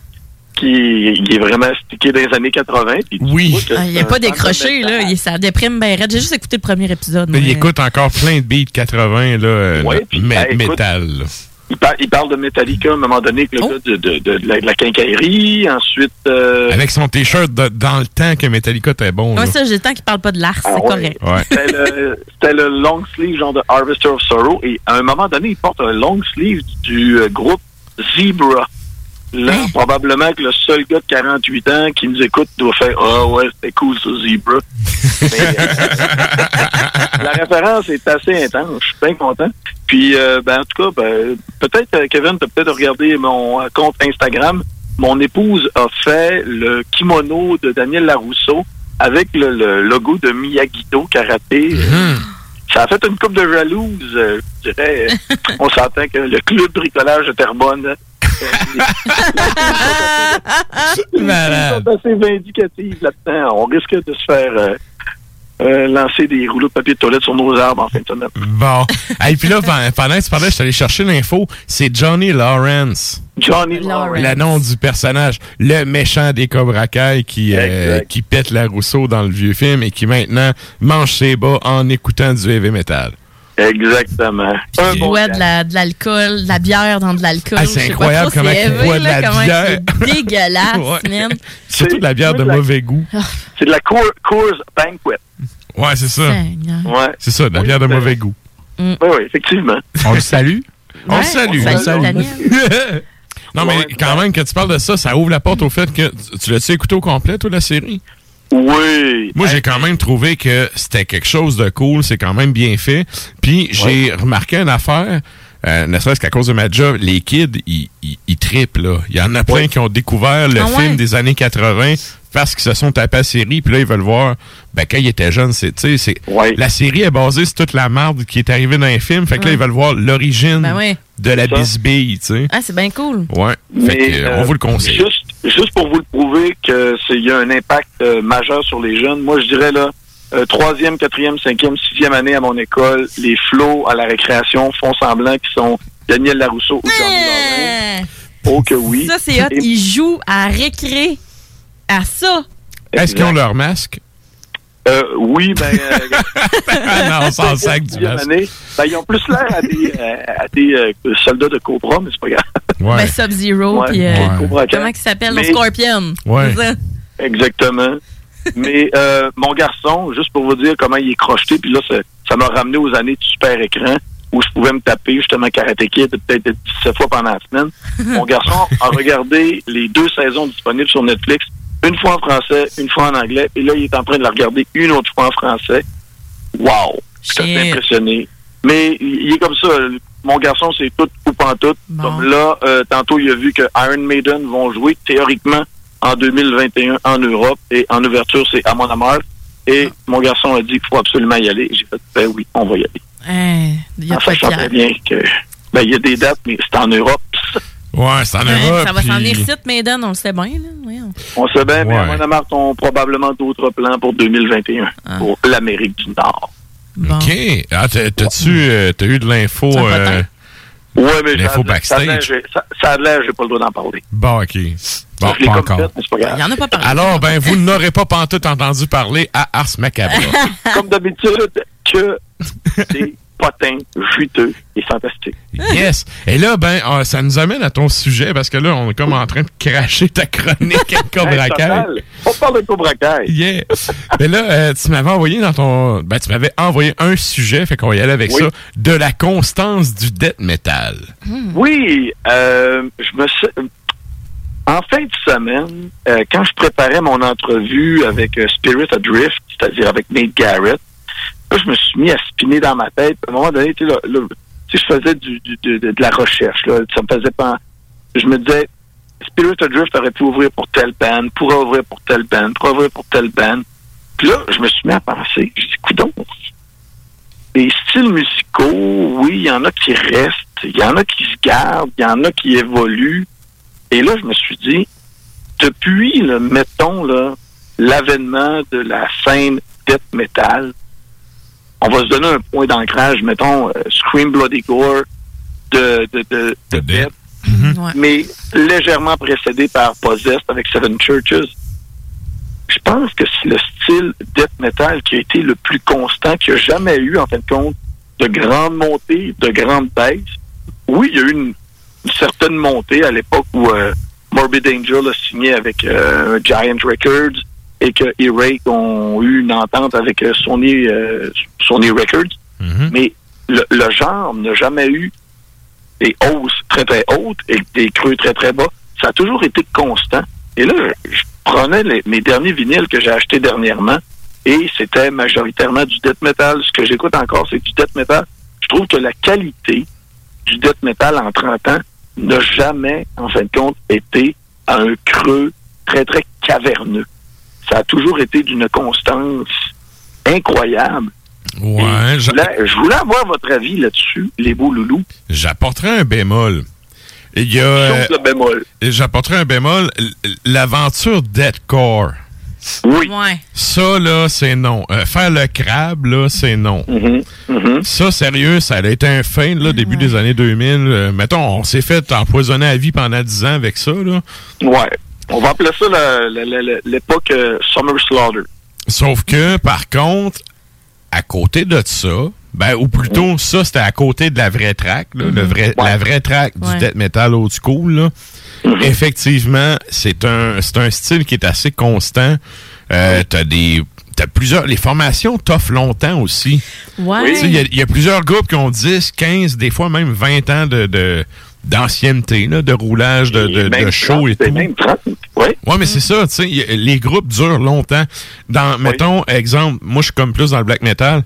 Qui est vraiment stické dans les années 80. puis tu Oui. Ah, il c'est n'est pas décroché, là. Il, ça déprime bien raide. J'ai juste écouté le premier épisode. Mais il écoute encore plein de beats 80, là, euh, Ouais, mé- ben, écoute, métal. là. Il, par- il parle de Metallica à un moment donné avec le Oh. gars de, de, de, de la, de la quincaillerie. Ensuite, euh, Avec son t-shirt dans le temps que Metallica était bon. Ouais, là. ça, j'ai le temps qu'il parle pas de l'art, c'est Ah ouais. correct. Ouais. c'était le, c'était le long sleeve genre de Harvester of Sorrow. Et à un moment donné, il porte un long sleeve du euh, groupe Zebra. Là, Hein? probablement que le seul gars de 48 ans qui nous écoute doit faire Ah ouais, c'était cool ça, Zebra. Mais, euh, la référence est assez intense. Je suis bien content. Puis, euh, ben, en tout cas, ben, peut-être, euh, Kevin, tu as peut-être regardé mon euh, compte Instagram. Mon épouse a fait le kimono de Daniel Larousseau avec le, le logo de Miyagi-Do Karaté. Ça a fait une coupe de jalouse, je dirais. On s'entend que le club bricolage de Terrebonne Malade. sont assez vindicatives là-dedans. On risque de se faire euh, euh, lancer des rouleaux de papier de toilette sur nos arbres en fin de semaine. Bon. Et puis là, pendant pendant que tu parlais, je suis allé chercher l'info. C'est Johnny Lawrence. Johnny Lawrence. Le nom du personnage, le méchant des Cobra Kai qui, euh, qui pète la Rousseau dans le vieux film et qui maintenant mange ses bas en écoutant du heavy metal. Exactement. Un Il bon boit gars. de la, de l'alcool, de la bière dans de l'alcool. Ah, c'est incroyable comment élevé, boit de la bière. C'est dégueulasse, Ouais. man. Surtout de la bière de moi, de la- mauvais goût. C'est de la Coors, Banquet. Ouais, c'est ça. Ouais. C'est ça, de la bière de mauvais goût. Oui, oui, effectivement. On le salue. On Ouais, le salue. on salue. Non, mais quand même, que tu parles de ça, ça ouvre la porte au fait que tu- tu l'as-tu écouté au complet, toi, la série? Oui. Moi, j'ai quand même trouvé que c'était quelque chose de cool. C'est quand même bien fait. Puis, j'ai remarqué une affaire, euh, ne serait-ce qu'à cause de ma job, les kids, ils, ils, ils trippent, là. Il y en a plein qui ont découvert le Ah film ouais? des années 80 parce qu'ils se sont tapés à la série. Puis là, ils veulent voir, ben, quand ils étaient jeunes, c'est, tu sais, c'est, la série est basée sur toute la merde qui est arrivée dans les films. Fait que là, ils veulent voir l'origine Ben ouais. de la bisbille, tu sais. Ah, c'est bien cool. Ouais. Fait que, euh, on euh, vous le conseille. Juste, juste pour vous le prouver qu'il y a un impact euh, majeur sur les jeunes, moi je dirais là, euh, troisième, quatrième, cinquième, sixième année à mon école, les flots à la récréation font semblant qu'ils sont Daniel Larousseau ou Johnny Laurent. Oh que oui. Ça, c'est hot. Et- Ils jouent à récré à ça. Est-ce qu'ils ont leur masque? Euh, oui, ben. euh, non, on s'en sac du masque. ben, ils ont plus l'air à des, euh, à des euh, soldats de Cobra, mais c'est pas grave. Ben, Sub-Zero, Ouais, puis euh, ouais. Cobra Kai. comment il s'appelle? Mais- Le Scorpion. Ouais. Exactement. Mais euh, mon garçon, juste pour vous dire comment il est crocheté, puis là, ça ça m'a ramené aux années de super écran où je pouvais me taper justement Karate Kid peut-être 17 fois pendant la semaine. Mon garçon a regardé les deux saisons disponibles sur Netflix, une fois en français, une fois en anglais, et là, il est en train de la regarder une autre fois en français. Wow! Assez impressionné. Mais il est comme ça. Mon garçon, c'est tout ou pas tout. Comme là, euh, tantôt, il a vu que Iron Maiden vont jouer théoriquement en 2021 en Europe et en ouverture, c'est à mon amour. Et mon garçon a dit qu'il faut absolument y aller. J'ai fait, ben oui, on va y aller. Hein, il y a En pas sachant bien que, ben, il y a des dates, mais c'est en Europe. Ouais, c'est en Ouais, Europe. ça va s'en venir site, Maiden, on le sait bien. Là. On sait bien, mais Ouais. à Montmartre ont probablement d'autres plans pour 2021 Ah. pour l'Amérique du Nord. OK. Ah, t'as- t'as-tu euh, eu de l'info? Euh, Ouais, mais ça L'info a- ça a l'air, backstage. ça- ça a l'air, j'ai pas le droit d'en parler. Bon, OK. Bon, pas encore. fait, mais c'est pas grave. Il y en a pas parlé. Alors, ben, vous n'aurez pas pantoute entendu parler à Ars Macabra. Comme d'habitude, que potins juteux et fantastiques. yes. Et là, ben, ah, ça nous amène à ton sujet, parce que là, on est comme en train de cracher ta chronique à Cobra Kai. On parle de Cobra Kai. Yeah. Mais là, euh, tu m'avais envoyé dans ton. Ben, tu m'avais envoyé un sujet, fait qu'on va y aller avec Oui. ça. De la constance du death metal. Oui, euh, je me suis... En fin de semaine, euh, quand je préparais mon entrevue avec euh, Spirit Adrift, c'est-à-dire avec Nate Garrett, là, je me suis mis à spinner dans ma tête. À un moment donné, tu sais, je faisais du, de, de- la recherche. Là. Ça me faisait pas... Je me disais, Spirit Adrift aurait pu ouvrir pour telle band, pourrait ouvrir pour telle band, pourrait ouvrir pour telle band. Puis là, je me suis mis à penser. Je dis, coudonc, les styles musicaux, oui, il y en a qui restent, il y en a qui se gardent, il y en a qui évoluent. Et là, je me suis dit, depuis, mettons, là, l'avènement de la scène death metal, on va se donner un point d'ancrage, mettons, euh, Scream Bloody Gore de, de, de, de Death, mais légèrement précédé par Possessed avec Seven Churches. Je pense que c'est le style death metal qui a été le plus constant, qui a jamais eu, en fin de compte, de grandes montées, de grandes baisses. Oui, il y a eu une, une certaine montée à l'époque où euh, Morbid Angel a signé avec euh, Giant Records et que E-Rake ont eu une entente avec euh, Sony, euh, Sony Records. Mais le, le genre n'a jamais eu des hausses très très hautes et des creux très très bas. Ça a toujours été constant. Et là, je, je prenais les- mes derniers vinyles que j'ai achetés dernièrement et c'était majoritairement du death metal. Ce que j'écoute encore, c'est du death metal. Je trouve que la qualité du death metal en 30 ans n'a jamais, en fin de compte, été à un creux très très caverneux. Ça a toujours été d'une constance incroyable. Ouais, Je voulais, je voulais avoir votre avis là-dessus, les beaux loulous. J'apporterai un bémol. Il y a. euh, Chose de bémol. J'apporterai un bémol. L'aventure Deadcore. Oui. Ouais. Ça, là, c'est non. Euh, faire le crabe, là, c'est non. Mm-hmm. Ça, sérieux, ça a été un fin, là, début des années 2000. Euh, mettons, on s'est fait empoisonner à vie pendant 10 ans avec ça, là. Ouais. On va appeler ça la- la- la- la- l'époque euh, Summer Slaughter. Sauf que, par contre, à côté de ça, ben, ou plutôt, ça, c'était à côté de la vraie track, là, le vrai, la vraie track du Ouais. death metal old school, là. Effectivement, c'est un, c'est un style qui est assez constant. Euh, T'as des. T'as plusieurs. Les formations t'offrent longtemps aussi. Ouais. Il y, a- il y a plusieurs groupes qui ont 10, 15, des fois même 20 ans de, de, d'ancienneté, là, de roulage, de, de, de show et tout. Même 30, ouais. Ouais, mais c'est ça, tu sais, les groupes durent longtemps. Dans, mettons, exemple, moi, je suis comme plus dans le black metal.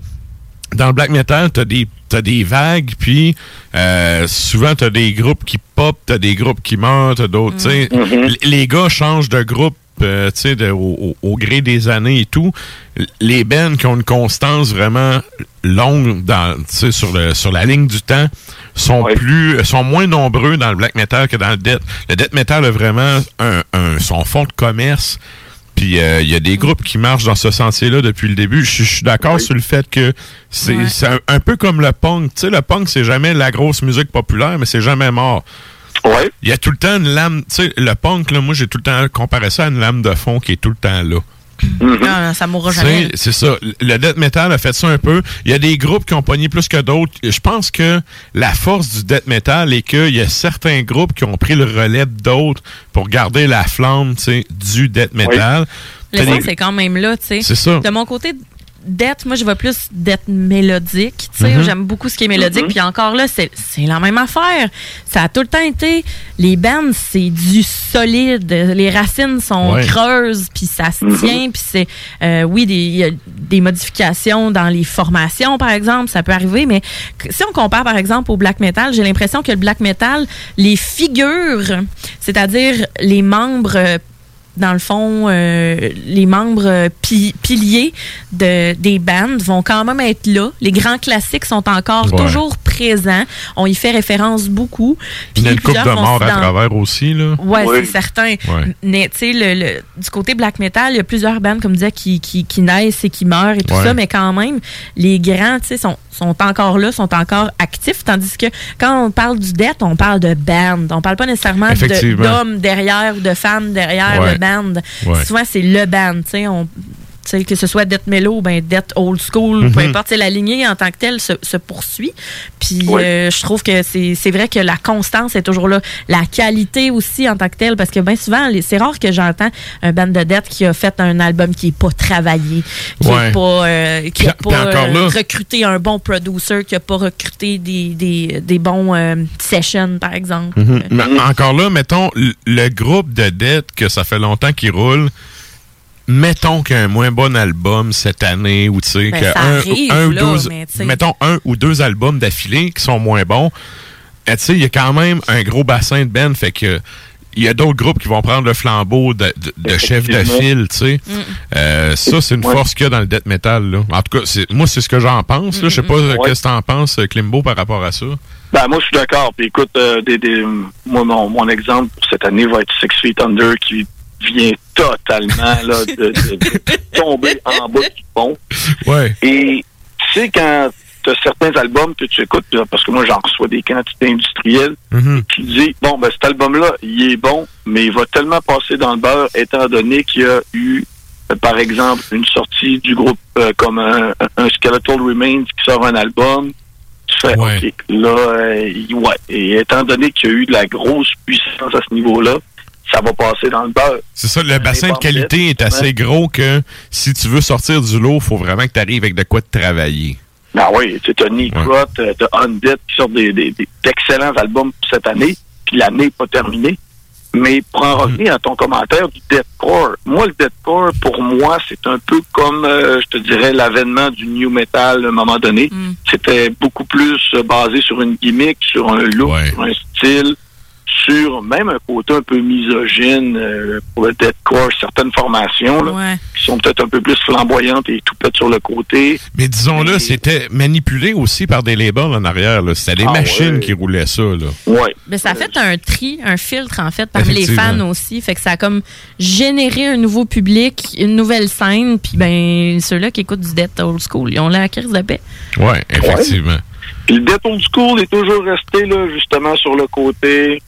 Dans le black metal, t'as des, t'as des vagues, puis euh, souvent, t'as des groupes qui pop, t'as des groupes qui meurent, t'as d'autres, tu sais. L- Les gars changent de groupe, euh, tu sais, de- au, gré des années et tout. Les bands qui ont une constance vraiment longue dans, tu sais, sur, le, sur la ligne du temps sont plus sont moins nombreux dans le black metal que dans le death. Le death metal a vraiment un, un- son fond de commerce. Puis euh, il y a des groupes qui marchent dans ce sentier-là depuis le début. Je suis d'accord sur le fait que c'est Ouais. c'est un, un peu comme le punk. Tu sais, le punk, c'est jamais la grosse musique populaire, mais c'est jamais mort. Ouais. Il y a tout le temps une lame. Tu sais, le punk, là, moi, j'ai tout le temps comparé ça à une lame de fond qui est tout le temps là. Mhm. Non, ça mourra jamais. C'est ça. Le death metal a fait ça un peu. Il y a des groupes qui ont pogné plus que d'autres. Je pense que la force du death metal est qu'il y a certains groupes qui ont pris le relais d'autres pour garder la flamme du death metal. L'essence, des- c'est quand même là, tu sais. C'est ça. De mon côté, dette, moi, je vois plus dette mélodique, tu sais. Mhm. J'aime beaucoup ce qui est mélodique. Mhm. Puis encore là, c'est la même affaire. Ça a tout le temps été... Les bands, c'est du solide. Les racines sont Ouais. creuses, puis ça se Mhm. tient. Puis c'est... euh, oui, des, il y a des modifications dans les formations, par exemple. Ça peut arriver, mais si on compare, par exemple, au black metal, j'ai l'impression que le black metal, les figures, c'est-à-dire les membres... dans le fond, euh, les membres euh, pi- piliers de, des bandes vont quand même être là. Les grands classiques sont encore Ouais. toujours présents. On y fait référence beaucoup. Il y a une coupe de morts à travers aussi, là. Ouais, c'est certain. Ouais. Mais tu sais, le, le- du côté black metal, il y a plusieurs bandes, comme disait, qui, qui, qui naissent et qui meurent et tout Ouais. ça, mais quand même, les grands, tu sais, sont, sont encore là, sont encore actifs, tandis que quand on parle du death, on parle de band. On parle pas nécessairement de- d'hommes derrière ou de femmes derrière Ouais. le band. Ouais. Souvent, c'est le band, tu sais, on que ce soit Death Mellow, ben Death Old School, peu Mhm. importe, c'est la lignée en tant que telle se, se poursuit. Puis euh, je trouve que c'est vrai que la constance est toujours là. La qualité aussi en tant que telle, parce que bien souvent, c'est rare que j'entends un band de Death qui a fait un album qui est pas travaillé, qui Ouais. est pas, euh, qui a Puis- pas euh, recruté un bon producer, qui a pas recruté des, des, des bons sessions, par exemple. Mhm. Mais encore là, mettons, le groupe de dettes que ça fait longtemps qu'il roule, mettons qu'il y a un moins bon album cette année, ou tu sais, Ben, que ça un, arrive, un ou là, deux, mais mettons un ou deux albums d'affilée qui sont moins bons, eh, tu sais, il y a quand même un gros bassin de Ben, fait que il y a d'autres groupes qui vont prendre le flambeau de, de- de chef de file, tu sais. Euh, ça, c'est une Ouais. force qu'il y a dans le death metal, là. En tout cas, c'est- moi, c'est ce que j'en pense, là. Je sais pas euh, qu'est-ce que t'en penses, euh, Klimbo, par rapport à ça. Ben, moi, je suis d'accord. Puis écoute, euh, des, des- moi, mon, mon exemple pour cette année va être Six Feet Under qui vient totalement là, de, de- de tomber en bas du pont. Ouais. Et tu sais, quand tu as certains albums que tu écoutes, parce que moi, j'en reçois des quantités industrielles, Mhm. tu dis, bon, ben, cet album-là, il est bon, mais il va tellement passer dans le beurre, étant donné qu'il y a eu, euh, par exemple, une sortie du groupe euh, comme un, un Skeletal Remains qui sort un album. Tu fais, OK, là, euh, ouais. Et étant donné qu'il y a eu de la grosse puissance à ce niveau-là, ça va passer dans le beurre. C'est ça, le bassin de qualité est assez gros que si tu veux sortir du lot, faut vraiment que tu arrives avec de quoi te travailler. Ah oui, tu as Necrot, euh, t'as Undead qui sortent des, des- des- d'excellents albums pour cette année, puis l'année n'est pas terminée. Mais pour en revenir à ton commentaire du deathcore, moi, le deathcore, pour moi, c'est un peu comme, euh, je te dirais, l'avènement du new metal à un moment donné. C'était beaucoup plus euh, basé sur une gimmick, sur un look, sur un style, sur même un côté un peu misogyne euh, pour le deathcore, certaines formations là, qui sont peut-être un peu plus flamboyantes et tout peut-être sur le côté. Mais disons-le, c'était manipulé aussi par des labels en arrière. là. C'était des Ah machines ouais. qui roulaient ça. Là. Ouais. Ben, ça a fait un tri, un filtre, en fait, parmi les fans aussi. Fait que ça a comme généré un nouveau public, une nouvelle scène. Puis, ben, ceux-là qui écoutent du Death Old School, ils ont la crise de paix. Ouais, effectivement. Puis le Death Old School est toujours resté là, justement sur le côté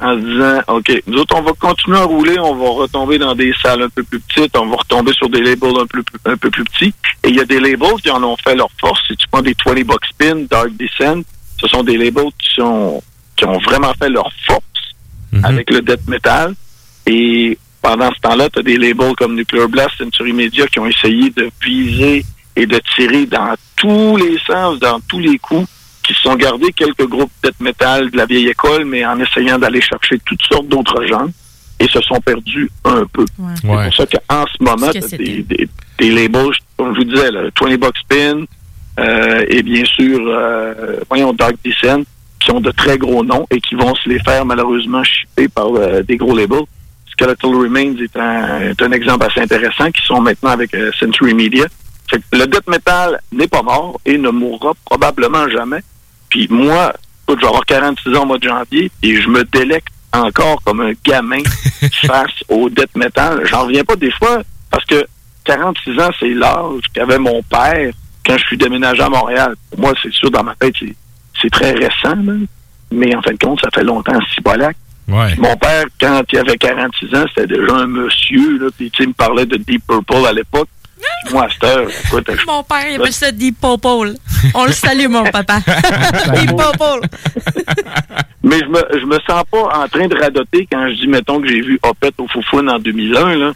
en se disant OK, nous autres, on va continuer à rouler, on va retomber dans des salles un peu plus petites, on va retomber sur des labels un peu, un peu plus petits. Et il y a des labels qui en ont fait leur force. Si tu prends des 20 Bucks Spin, Dark Descent, ce sont des labels qui sont qui ont vraiment fait leur force avec le death metal. Et pendant ce temps-là, tu as des labels comme Nuclear Blast, Century Media qui ont essayé de viser et de tirer dans tous les sens, dans tous les coups, qui se sont gardés quelques groupes death metal de la vieille école, mais en essayant d'aller chercher toutes sortes d'autres genres, et se sont perdus un peu. C'est pour ça qu'en ce moment, des, des, des labels, comme je vous disais, là, 20 Bucks Spin, euh, et bien sûr, euh, voyons, Dark Descent, qui ont de très gros noms et qui vont se les faire malheureusement shipper par euh, des gros labels. Skeletal Remains est un, est un exemple assez intéressant, qui sont maintenant avec euh, Century Media. Fait que le death metal n'est pas mort et ne mourra probablement jamais. Puis moi, écoute, je vais avoir 46 ans au mois de janvier et je me délecte encore comme un gamin face au death metal. J'en reviens pas des fois parce que 46 ans, c'est l'âge qu'avait mon père quand je suis déménagé à Montréal. Pour moi, c'est sûr, dans ma tête, c'est, très récent, là. mais en fin de compte, ça fait longtemps Cibolac. Ouais. Mon père, quand il avait 46 ans, c'était déjà un monsieur, là, puis tu sais, il me parlait de Deep Purple à l'époque. Moi, écoute, Mon père, il appelle ça Deep Purple. On le salue, mon papa. Deep Purple. Mais je me, je me sens pas en train de radoter quand je dis, mettons, que j'ai vu Opet au Foufoune en 2001, là.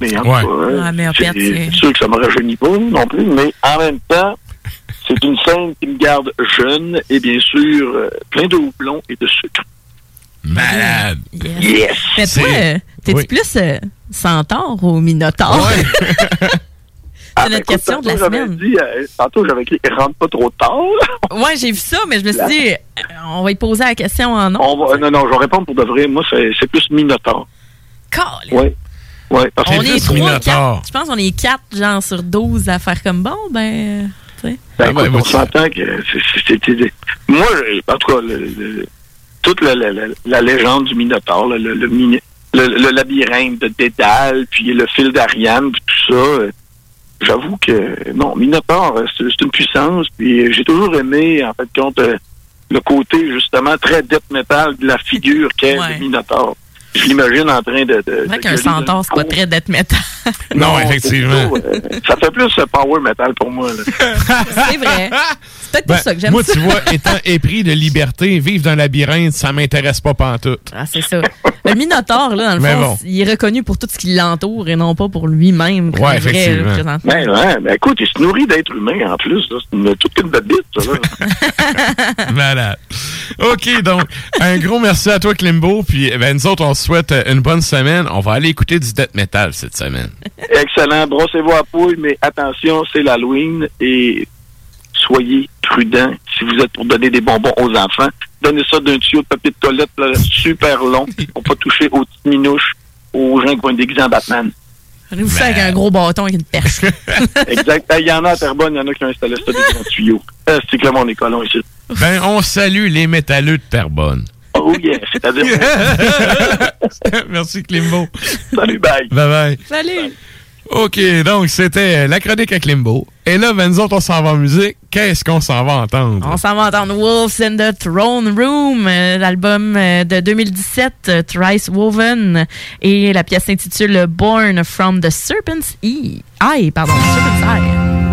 Mais en tout Ouais. cas, mais c'est sûr que ça me rajeunit pas non plus, mais en même temps, c'est une scène qui me garde jeune et bien sûr euh, plein de houblon et de sucre. Malade. Yes! Mais toi, C'est- euh, t'es-tu Oui. plus euh, centaure ou minotaure? Ah, C'est notre écoute, question de la tantôt, j'avais semaine. Dit, euh, tantôt, j'avais écrit « rentre pas trop tard ». Ouais, j'ai vu ça, mais je me suis dit, euh, on va y poser la question en nom. On va, non, non, je vais répondre pour de vrai. Moi, c'est c'est plus Minotaur. Oui. Oui, parce On que est c'est trois, quatre. Je pense qu'on est quatre, genre, sur 12 à faire comme bon, ben, tu sais. Ben, écoute, on s'entend que c'est- Moi, je- en tout cas, le- le- toute la, la- la- la légende du Minotaure, le, le, mini- le- le labyrinthe de Dédale, puis le fil d'Ariane, puis tout ça, euh, j'avoue que non, Minotaure, euh, c'est une puissance, puis j'ai toujours aimé, en fait, compte, euh, le côté, justement, très death metal de la figure qu'est Ouais. le Minotaure. Je l'imagine en train de... de C'est qu'un centaure, c'est pas très d'être métal. Non, effectivement. Euh, ça fait plus power metal pour moi. c'est vrai. Pour Ben, ça que j'aime moi, ça. tu vois, étant épris de liberté, vivre dans un labyrinthe, ça m'intéresse pas pantoute. Ah, c'est ça. Le Minotaure, là, dans le Mais fond, bon. il est reconnu pour tout ce qui l'entoure et non pas pour lui-même. Ouais, vrai, effectivement. là. Ben, ouais, ben écoute, il se nourrit d'êtres humains en plus. C'est une, toute une bébite, ça. Là. Malade. OK, donc, un gros merci à toi, Klimbo. Puis, ben, nous autres, on se souhaite euh, une bonne semaine. On va aller écouter du death metal cette semaine. Excellent. Brossez-vous à pouille, mais attention, c'est l'Halloween et soyez prudents si vous êtes pour donner des bonbons aux enfants. Donnez ça d'un tuyau de papier de toilette là, super long pour pas toucher aux petites minouches, aux gens qui déguisés en Batman. Allez-vous faire avec un gros bâton avec une perche? exact. Il y en a à Terrebonne, il y en a qui ont installé ça des grands tuyaux. Euh, c'est que le monde est colon ici. Ben, on salue les métalleux de Terrebonne. Oh yeah, c'est-à-dire... merci, Klimbo. Salut, bye. Bye-bye. Salut. OK, donc, c'était la chronique à Klimbo. Et là, ben, nous autres, on s'en va en musique. Qu'est-ce qu'on s'en va entendre? On s'en va entendre Wolves in the Throne Room, euh, l'album euh, de 2017, euh, Thrice Woven, et la pièce s'intitule Born from the Serpent's Eye. Eye, pardon, Serpent's Eye.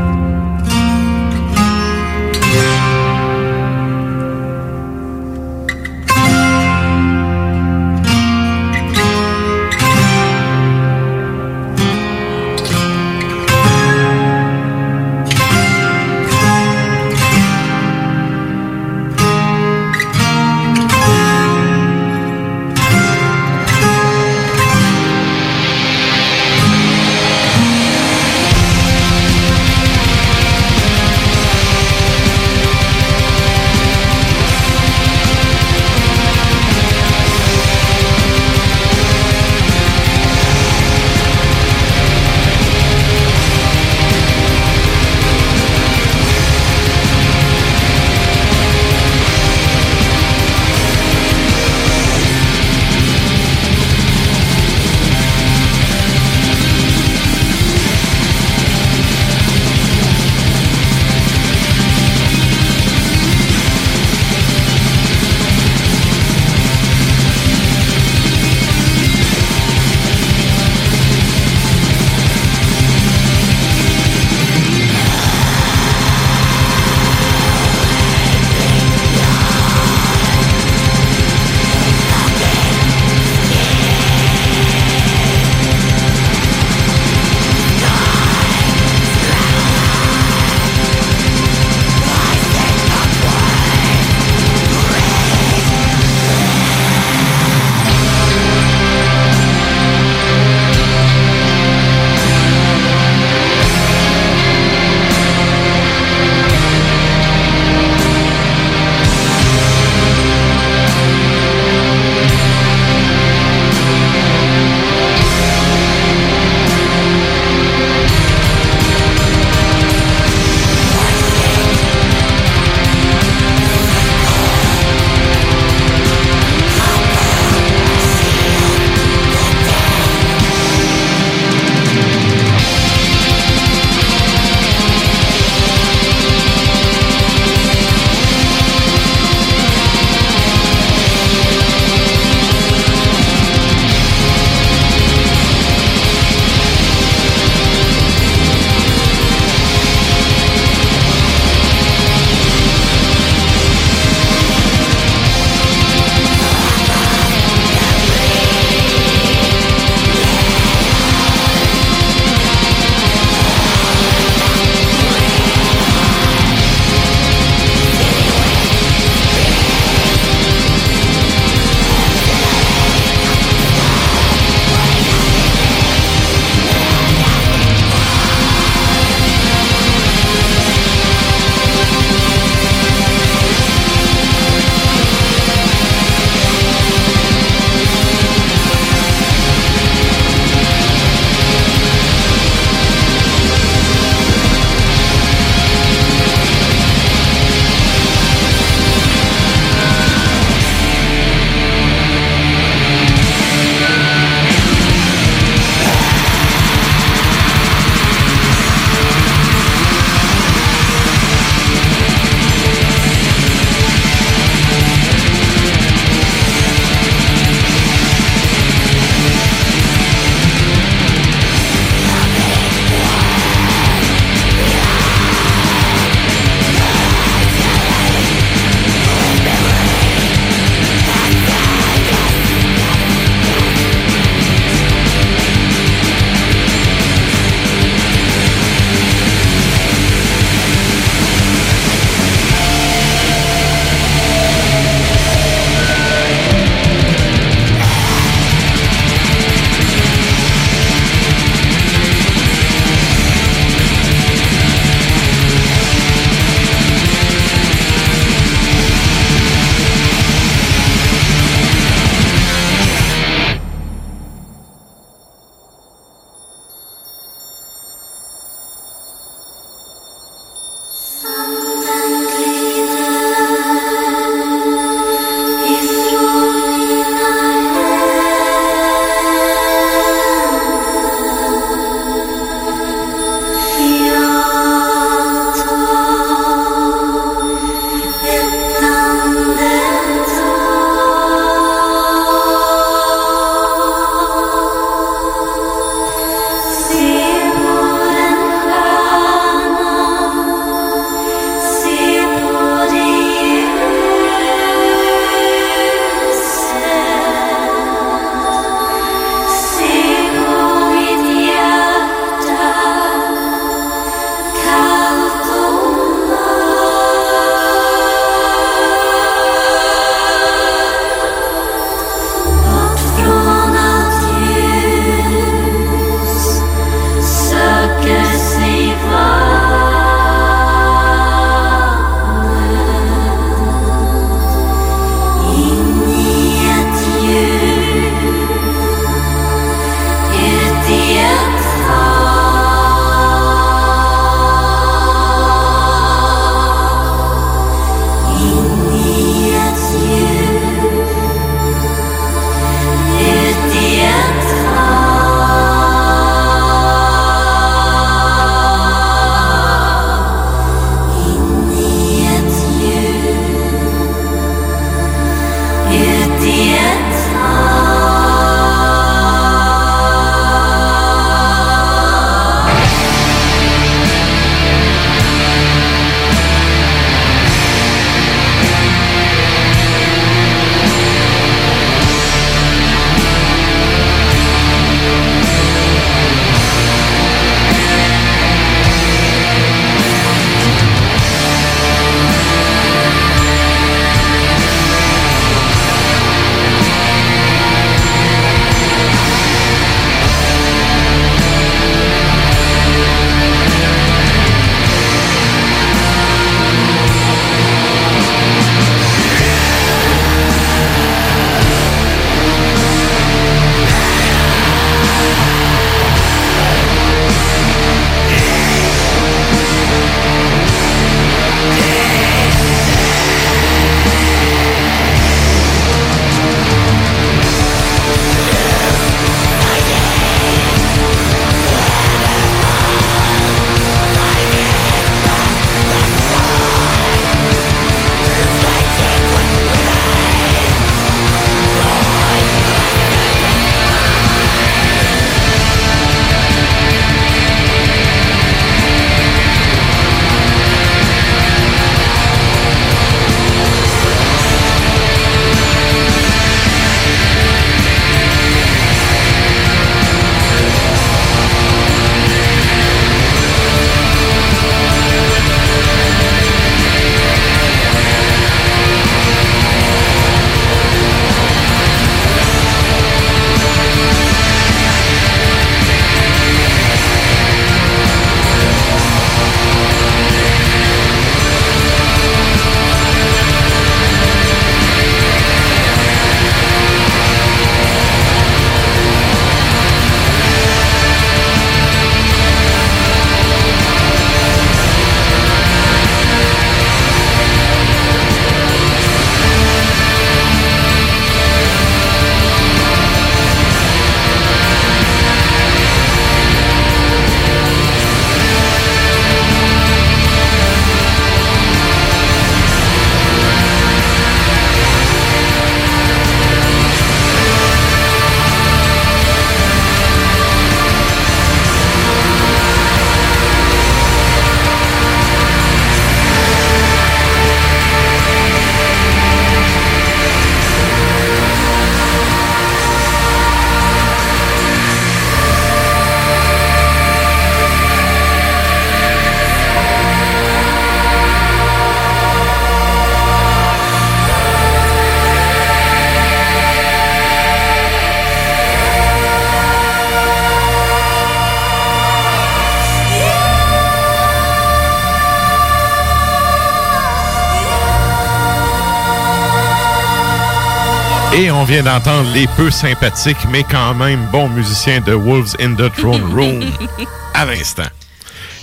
Vient d'entendre les peu sympathiques, mais quand même bons musiciens de Wolves in the Throne Room à l'instant.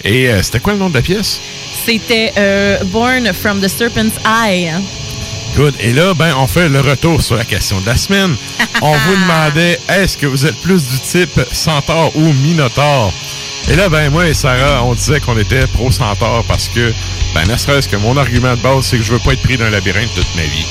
Et euh, c'était quoi le nom de la pièce? C'était euh, Born from the Serpent's Eye. Good. Et là, ben, on fait le retour sur la question de la semaine. on vous demandait, est-ce que vous êtes plus du type centaure ou minotaure? Et là, ben, moi et Sarah, on disait qu'on était pro-centaure parce que, ben, ne serait-ce que mon argument de base, c'est que je veux pas être pris dans un labyrinthe toute ma vie.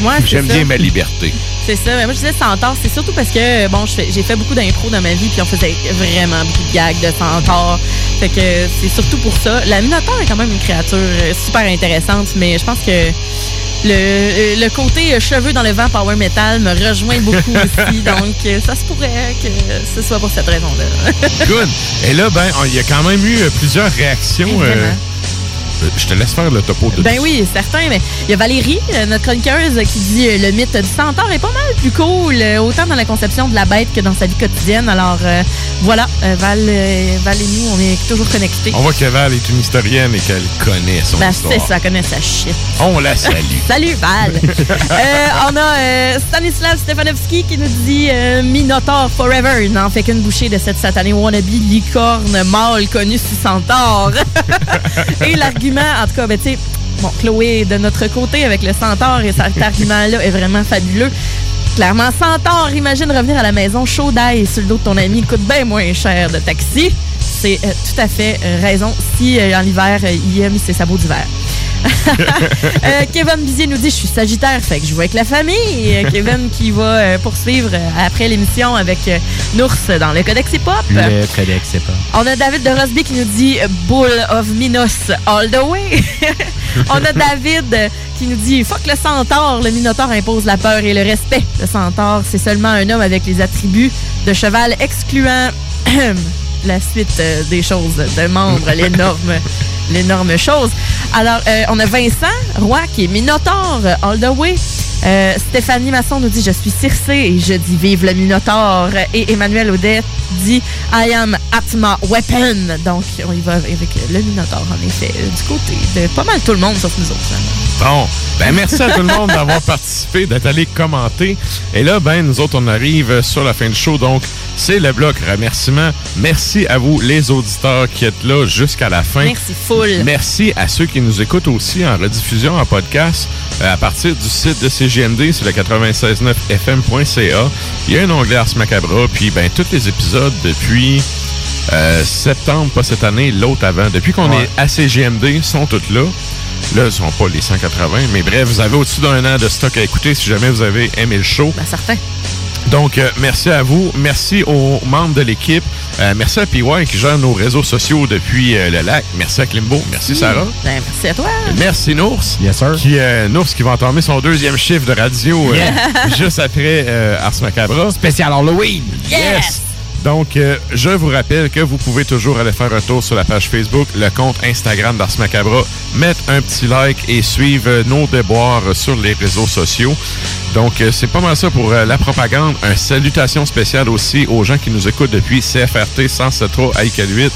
Moi, J'aime bien ma liberté. C'est ça. Mais moi, je disais centaure. C'est surtout parce que, bon, j'ai fait beaucoup d'impro dans ma vie, puis on faisait vraiment beaucoup de gags de centaure. Fait que c'est surtout pour ça. La Minotaure est quand même une créature euh, super intéressante, mais je pense que le, le côté euh, cheveux dans le vent power metal me rejoint beaucoup aussi. Donc, euh, ça se pourrait que ce soit pour cette raison-là. Good. Et là, ben, il y a quand même eu euh, plusieurs réactions. euh, euh, je te laisse faire le topo de Ben oui, certain. Mais il y a Valérie, euh, notre chroniqueuse, qui dit euh, le mythe du centaure est pas mal plus cool, euh, autant dans la conception de la bête que dans sa vie quotidienne. Alors euh, voilà, Val, euh, Val et nous, on est toujours connectés. On voit que Val est une historienne et qu'elle connaît son Ben, histoire. c'est ça, elle connaît sa shit. On la salue. Salut Val! Euh, on a Stanislav Stefanovski qui nous dit Minotaur Forever n'en fait qu'une bouchée de cette satanée wannabe licorne mâle connue sous centaure. et l'argument, en tout cas, ben, tu bon, Chloé de notre côté avec le centaure et cet argument-là est vraiment fabuleux. Clairement, centaure, imagine revenir à la maison chaud d'ail sur le dos de ton ami, coûte bien moins cher de taxi. C'est euh, tout à fait euh, raison si euh, en hiver, il aime ses sabots d'hiver. Euh, Kevin Bizier nous dit Je suis Sagittaire, fait que je joue avec la famille. Euh, Kevin qui va euh, poursuivre après l'émission avec Nours dans le Codex Hip Hop. Le codex, c'est pas. On a David de Rosby qui nous dit Bull of Minos all the way. On a David qui nous dit Fuck le centaure, le minotaure impose la peur et le respect. Le centaure, c'est seulement un homme avec les attributs de cheval excluant la suite des choses de membre, l'énorme l'énorme chose. Alors, euh, on a Vincent Roy qui est Minotaure euh, all the way. Euh, Stéphanie Masson nous dit Je suis Circé et je dis Vive le Minotaure. Et Emmanuel Audet dit I am Atma Weapon. Donc, on y va avec le Minotaure, en effet, du côté de pas mal tout le monde, sauf nous autres. hein. Bon, ben merci à tout le monde d'avoir participé, d'être allé commenter. Et là, ben nous autres, on arrive sur la fin du show, donc c'est le bloc remerciements. Merci à vous, les auditeurs qui êtes là jusqu'à la fin. Merci full. Merci à ceux qui nous écoutent aussi en rediffusion, en podcast, euh, à partir du site de CGMD, c'est le 969fm.ca. Il y a un onglet Ars Macabra, puis ben tous les épisodes depuis euh, septembre, pas cette année, l'autre avant. Depuis qu'on Ouais. est à CGMD, sont toutes là. Là, ce sont pas les 180, mais bref, vous avez au-dessus d'un an de stock à écouter si jamais vous avez aimé le show. Ben, certain. Donc, euh, merci à vous. Merci aux membres de l'équipe. Euh, merci à PY qui gère nos réseaux sociaux depuis euh, le lac. Merci à Klimbo. Merci Sarah. Ben, merci à toi. Merci Nours. Yes, sir. Qui, euh, Nours qui va entamer son deuxième chiffre de radio euh, juste après euh, Ars Macabra. Spécial Halloween. Yes! Donc, euh, je vous rappelle que vous pouvez toujours aller faire un tour sur la page Facebook, le compte Instagram d'Ars Macabra, mettre un petit like et suivre euh, nos déboires sur les réseaux sociaux. Donc, euh, c'est pas mal ça pour euh, la propagande. Un salutation spéciale aussi aux gens qui nous écoutent depuis CFRT 107.3 à 8.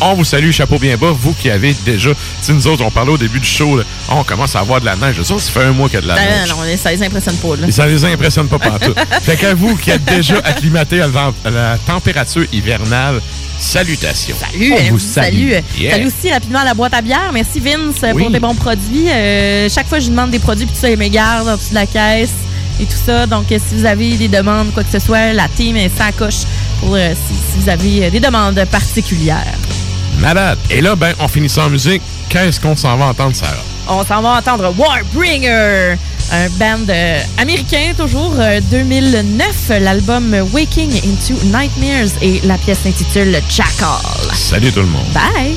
On vous salue, chapeau bien bas, vous qui avez déjà... Tu nous autres, on parlait au début du show, là, on commence à avoir de la neige. Autres, ça fait un mois qu'il y a de la Ben, neige. non, non, ça les impressionne pas, là. Ça les impressionne pas partout. fait qu'à vous qui êtes déjà acclimatés à la, température hivernale, salutations. Salut, On euh, vous salut. salue. Euh, Yeah. Salut aussi rapidement à la boîte à bière. Merci Vince euh, Oui. pour tes bons produits. Euh, chaque fois, je demande des produits, puis ça, il me garde en dessous de la caisse et tout ça. Donc, euh, si vous avez des demandes, quoi que ce soit, la team est sans coche pour euh, si, si vous avez euh, des demandes particulières. Malade. Et là, ben, on finit ça en musique. Qu'est-ce qu'on s'en va entendre, Sarah? On s'en va entendre Warbringer, un band euh, américain toujours, euh, 2009, l'album Waking into Nightmares et la pièce s'intitule Jackal. Salut tout le monde. Bye!